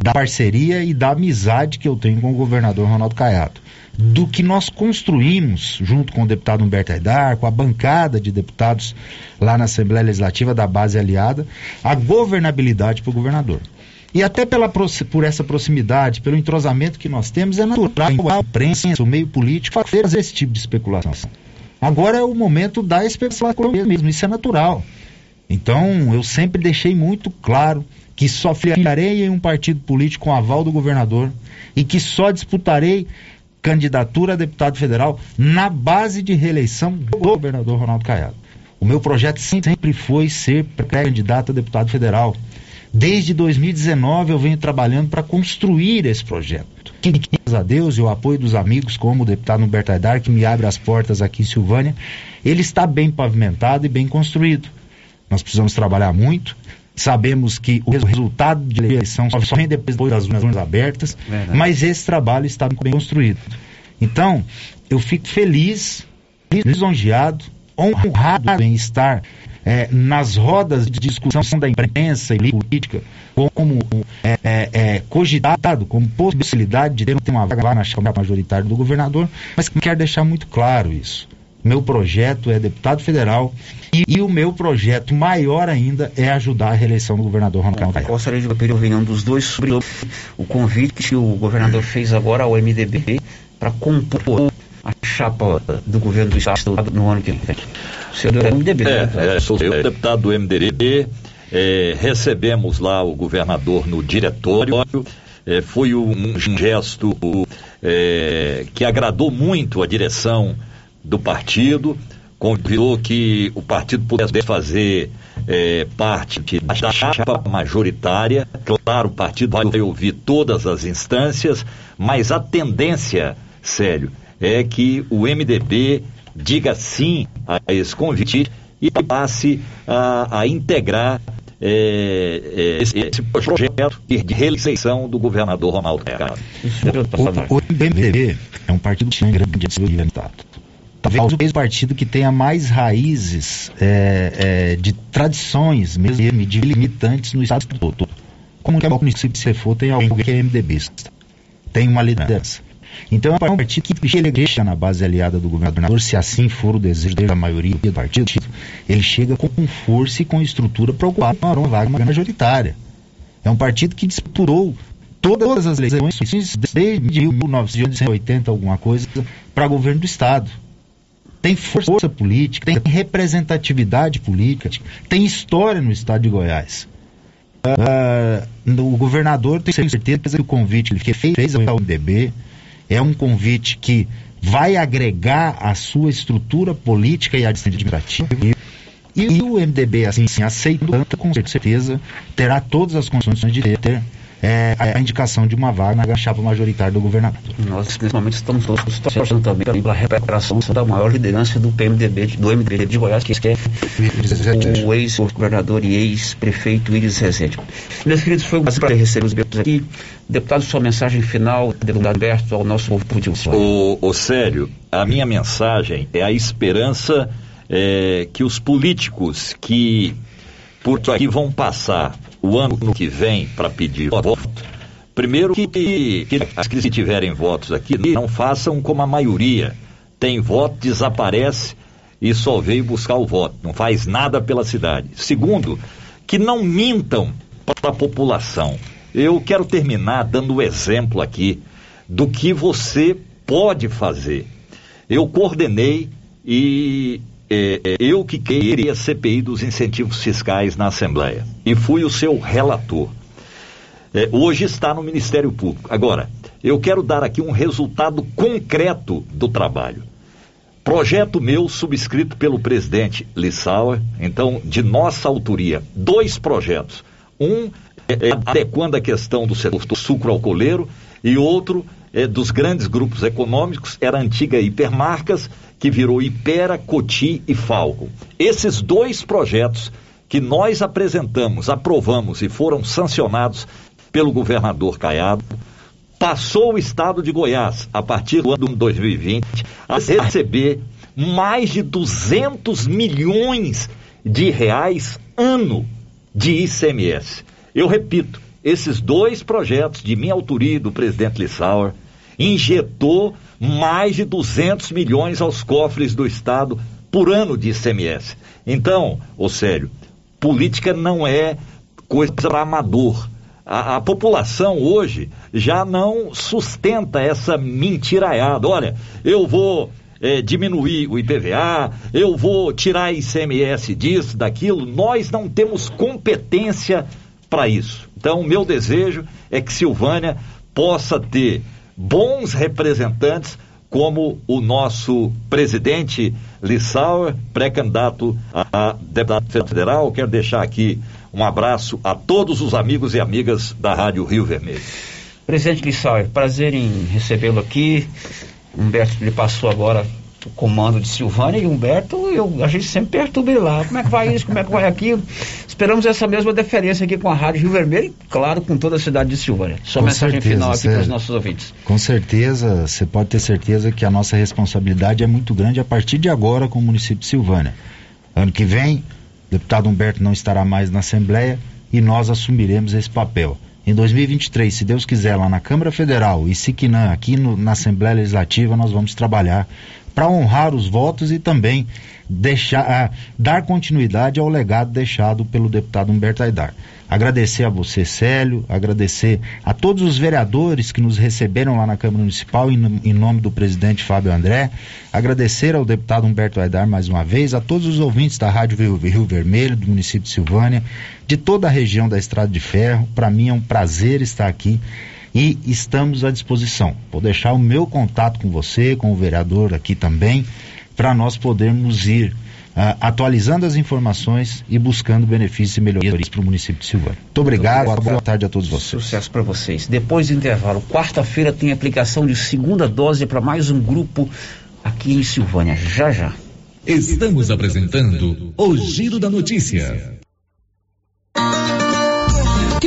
Speaker 27: da parceria e da amizade que eu tenho com o governador Ronaldo Caiado. Do que nós construímos junto com o deputado Humberto Aidar, com a bancada de deputados lá na Assembleia Legislativa da base aliada, a governabilidade para o governador. E até pela, por essa proximidade, pelo entrosamento que nós temos, é natural a imprensa, o meio político, fazer esse tipo de especulação. Agora é o momento da especulação mesmo, isso é natural. Então, eu sempre deixei muito claro que só filiarei em um partido político com aval do governador e que só disputarei candidatura a deputado federal na base de reeleição do governador Ronaldo Caiado. O meu projeto sempre foi ser pré-candidato a deputado federal. Desde 2019 eu venho trabalhando para construir esse projeto. Que, graças a Deus e o apoio dos amigos, como o deputado Humberto Aidar, que me abre as portas aqui em Silvânia, ele está bem pavimentado e bem construído. Nós precisamos trabalhar muito. Sabemos que o resultado de eleição só vem depois das urnas abertas,
Speaker 2: Verdade.
Speaker 27: mas esse trabalho está bem construído. Então, eu fico feliz, lisonjeado, honrado em estar eh, nas rodas de discussão da imprensa e política, como é, é, é, cogitado, como possibilidade de ter uma vaga na Câmara majoritária do governador, mas quero deixar muito claro isso. Meu projeto é deputado federal e, e o meu projeto maior ainda é ajudar a reeleição do governador Ronaldo Caiado.
Speaker 2: Gostaria de ouvir a opinião dos dois sobre o convite que o governador fez agora ao MDB para compor a chapa do governo do estado no ano que vem. O senhor é do MDB, né?
Speaker 26: É, é, sou eu, deputado do MDB. é, recebemos lá o governador no diretório. é, foi um, um gesto é, que agradou muito a direção do partido. Convidou que o partido pudesse fazer é, parte da chapa majoritária. Claro, o partido vai ouvir todas as instâncias, mas a tendência, sério, é que o MDB diga sim a esse convite e passe a, a integrar é, é, esse, esse projeto de reeleição do governador Ronaldo Caiado.
Speaker 27: O, o MDB é um partido que tem grande estado. Talvez o partido que tenha mais raízes é, é, de tradições mesmo, de limitantes no estado todo. Como que é o município que você for, tem alguém que é MDBista. Tem uma liderança. Então é um partido que chega na base aliada do governador, se assim for o desejo da maioria do partido, ele chega com força e com estrutura para ocupar uma vaga majoritária. É um partido que disputou todas as eleições desde 1980 alguma coisa para governo do estado. Tem força política, tem representatividade política, tem história no estado de Goiás. Uh, o governador tem certeza que o convite que fez, ao MDB é um convite que vai agregar a sua estrutura política e administrativa. E o MDB, assim, assim aceitando, com certeza, terá todas as condições de ter é, a indicação de uma vaga na chapa majoritária do governador.
Speaker 2: Nós, nesse momento, estamos todos torcendo também pela recuperação da maior liderança do PMDB, do MDB de Goiás, que é o ex-governador e ex-prefeito Iris Rezende. Meus queridos, foi um prazer receber os membros aqui. Deputado, sua mensagem final, deputado Alberto, ao nosso povo de
Speaker 26: o, o sério, a minha mensagem é a esperança é, que os políticos que por aqui vão passar o ano que vem para pedir voto, primeiro que, que, as que tiverem votos aqui não façam como a maioria. Tem voto, desaparece e só veio buscar o voto, não faz nada pela cidade. Segundo, que não mintam para a população. Eu quero terminar dando o exemplo aqui do que você pode fazer. Eu coordenei e é, é, eu que queria a CPI dos incentivos fiscais na Assembleia e fui o seu relator. É, hoje está no Ministério Público. Agora, eu quero dar aqui um resultado concreto do trabalho. Projeto meu subscrito pelo presidente Lissauer, então, de nossa autoria, dois projetos. Um é, adequando a questão do setor do sucro alcooleiro e outro é, dos grandes grupos econômicos, era a antiga Hipermarcas, que virou Ipera, Coti e Falco. Esses dois projetos que nós apresentamos, aprovamos e foram sancionados pelo governador Caiado, passou o estado de Goiás, a partir do ano 2020, a receber mais de 200 milhões de reais ano de ICMS. Eu repito, esses dois projetos de minha autoria e do presidente Lissauer injetou mais de 200 milhões aos cofres do Estado por ano de ICMS. Então, ô sério, política não é coisa para amador. A, a, população hoje já não sustenta essa mentiraiada. Olha, eu vou é, diminuir o IPVA, eu vou tirar ICMS disso, daquilo. Nós não temos competência para isso. Então, o meu desejo é que Silvânia possa ter bons representantes, como o nosso presidente Lissauer, pré-candidato a deputado federal. Quero deixar aqui um abraço a todos os amigos e amigas da Rádio Rio Vermelho.
Speaker 2: Presidente Lissauer, prazer em recebê-lo aqui. Humberto lhe passou agora o comando de Silvânia e Humberto, eu, a gente sempre perturba ele lá. Como é que vai isso? Como é que vai aquilo? Esperamos essa mesma deferência aqui com a Rádio Rio Vermelho e, claro, com toda a cidade de Silvânia. Sua
Speaker 27: com
Speaker 2: mensagem
Speaker 27: certeza,
Speaker 2: final aqui para os nossos ouvintes.
Speaker 27: Com certeza, você pode ter certeza que a nossa responsabilidade é muito grande a partir de agora com o município de Silvânia. Ano que vem, o deputado Humberto não estará mais na Assembleia e nós assumiremos esse papel. Em 2023, se Deus quiser, lá na Câmara Federal e Siquinã, aqui no, na Assembleia Legislativa, nós vamos trabalhar para honrar os votos e também deixar, ah, dar continuidade ao legado deixado pelo deputado Humberto Aidar. Agradecer a você, Célio, agradecer a todos os vereadores que nos receberam lá na Câmara Municipal em, em nome do presidente Fábio André, agradecer ao deputado Humberto Aidar mais uma vez, a todos os ouvintes da Rádio Rio, Rio Vermelho, do município de Silvânia, de toda a região da Estrada de Ferro. Para mim é um prazer estar aqui e estamos à disposição. Vou deixar o meu contato com você, com o vereador aqui também, para nós podermos ir uh, atualizando as informações e buscando benefícios e melhorias para o município de Silvânia. Muito obrigado, boa, boa tarde a todos vocês.
Speaker 2: Sucesso para vocês. Depois do intervalo, quarta-feira tem aplicação de segunda dose para mais um grupo aqui em Silvânia. Já já.
Speaker 4: Estamos apresentando o Giro da Notícia.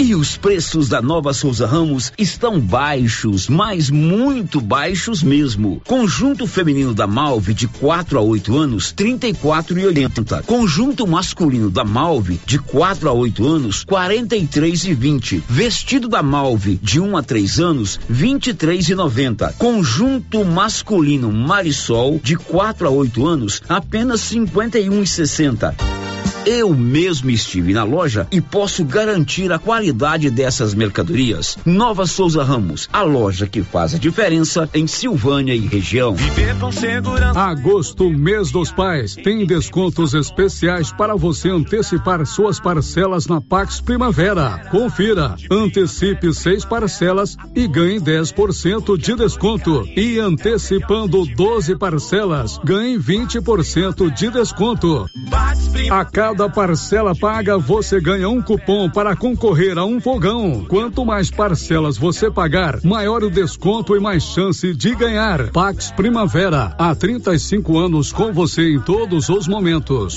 Speaker 2: E os preços da Nova Souza Ramos estão baixos, mas muito baixos mesmo. Conjunto feminino da Malve de 4 a 8 anos, 34,80. Conjunto masculino da Malve de 4 a 8 anos, 43,20. Vestido da Malve de 1 a 3 anos, 23,90. Conjunto masculino Marisol de 4 a 8 anos, apenas 51,60. Eu mesmo estive na loja e posso garantir a qualidade dessas mercadorias. Nova Souza Ramos, a loja que faz a diferença em Silvânia e região.
Speaker 6: Agosto, mês dos pais, tem descontos especiais para você antecipar suas parcelas na Pax Primavera. Confira, antecipe seis parcelas e ganhe 10% de desconto. E antecipando 12 parcelas, ganhe 20% de desconto. A cada parcela paga, você ganha um cupom para concorrer a um fogão. Quanto mais parcelas você pagar, maior o desconto e mais chance de ganhar. Pax Primavera, há 35 anos com você em todos os momentos.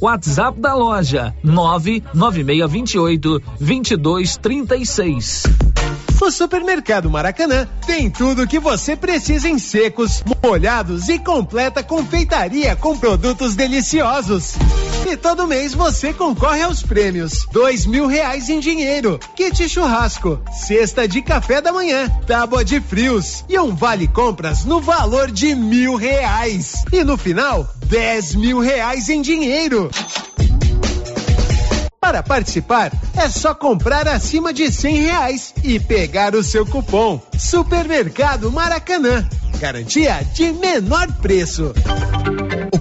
Speaker 5: WhatsApp da loja 99628 2236.
Speaker 10: O Supermercado Maracanã tem tudo o que você precisa em secos, molhados e completa confeitaria com produtos deliciosos. E todo mês você concorre aos prêmios: dois mil reais em dinheiro, kit churrasco, cesta de café da manhã, tábua de frios e um vale compras no valor de mil reais. E no final, dez mil reais em dinheiro. Para participar, é só comprar acima de cem reais e pegar o seu cupom. Supermercado Maracanã. Garantia de menor preço.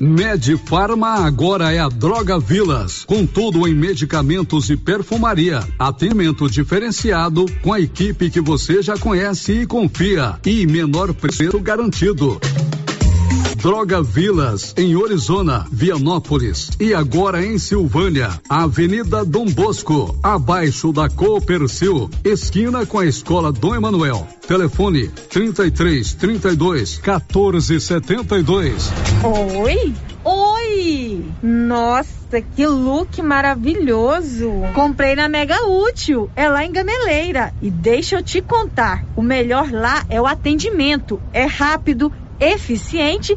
Speaker 6: Medifarma agora é a Droga Vilas, com tudo em medicamentos e perfumaria. Atendimento diferenciado com a equipe que você já conhece e confia e menor preço garantido. Droga Vilas, em Orizona, Vianópolis e agora em Silvânia, Avenida Dom Bosco, abaixo da Coopercil, esquina com a Escola Dom Emanuel. Telefone 33 32 14 72.
Speaker 29: Oi? Oi! Nossa, que look maravilhoso! Comprei na Mega Útil, é lá em Gameleira. E deixa eu te contar, o melhor lá é o atendimento. É rápido, eficiente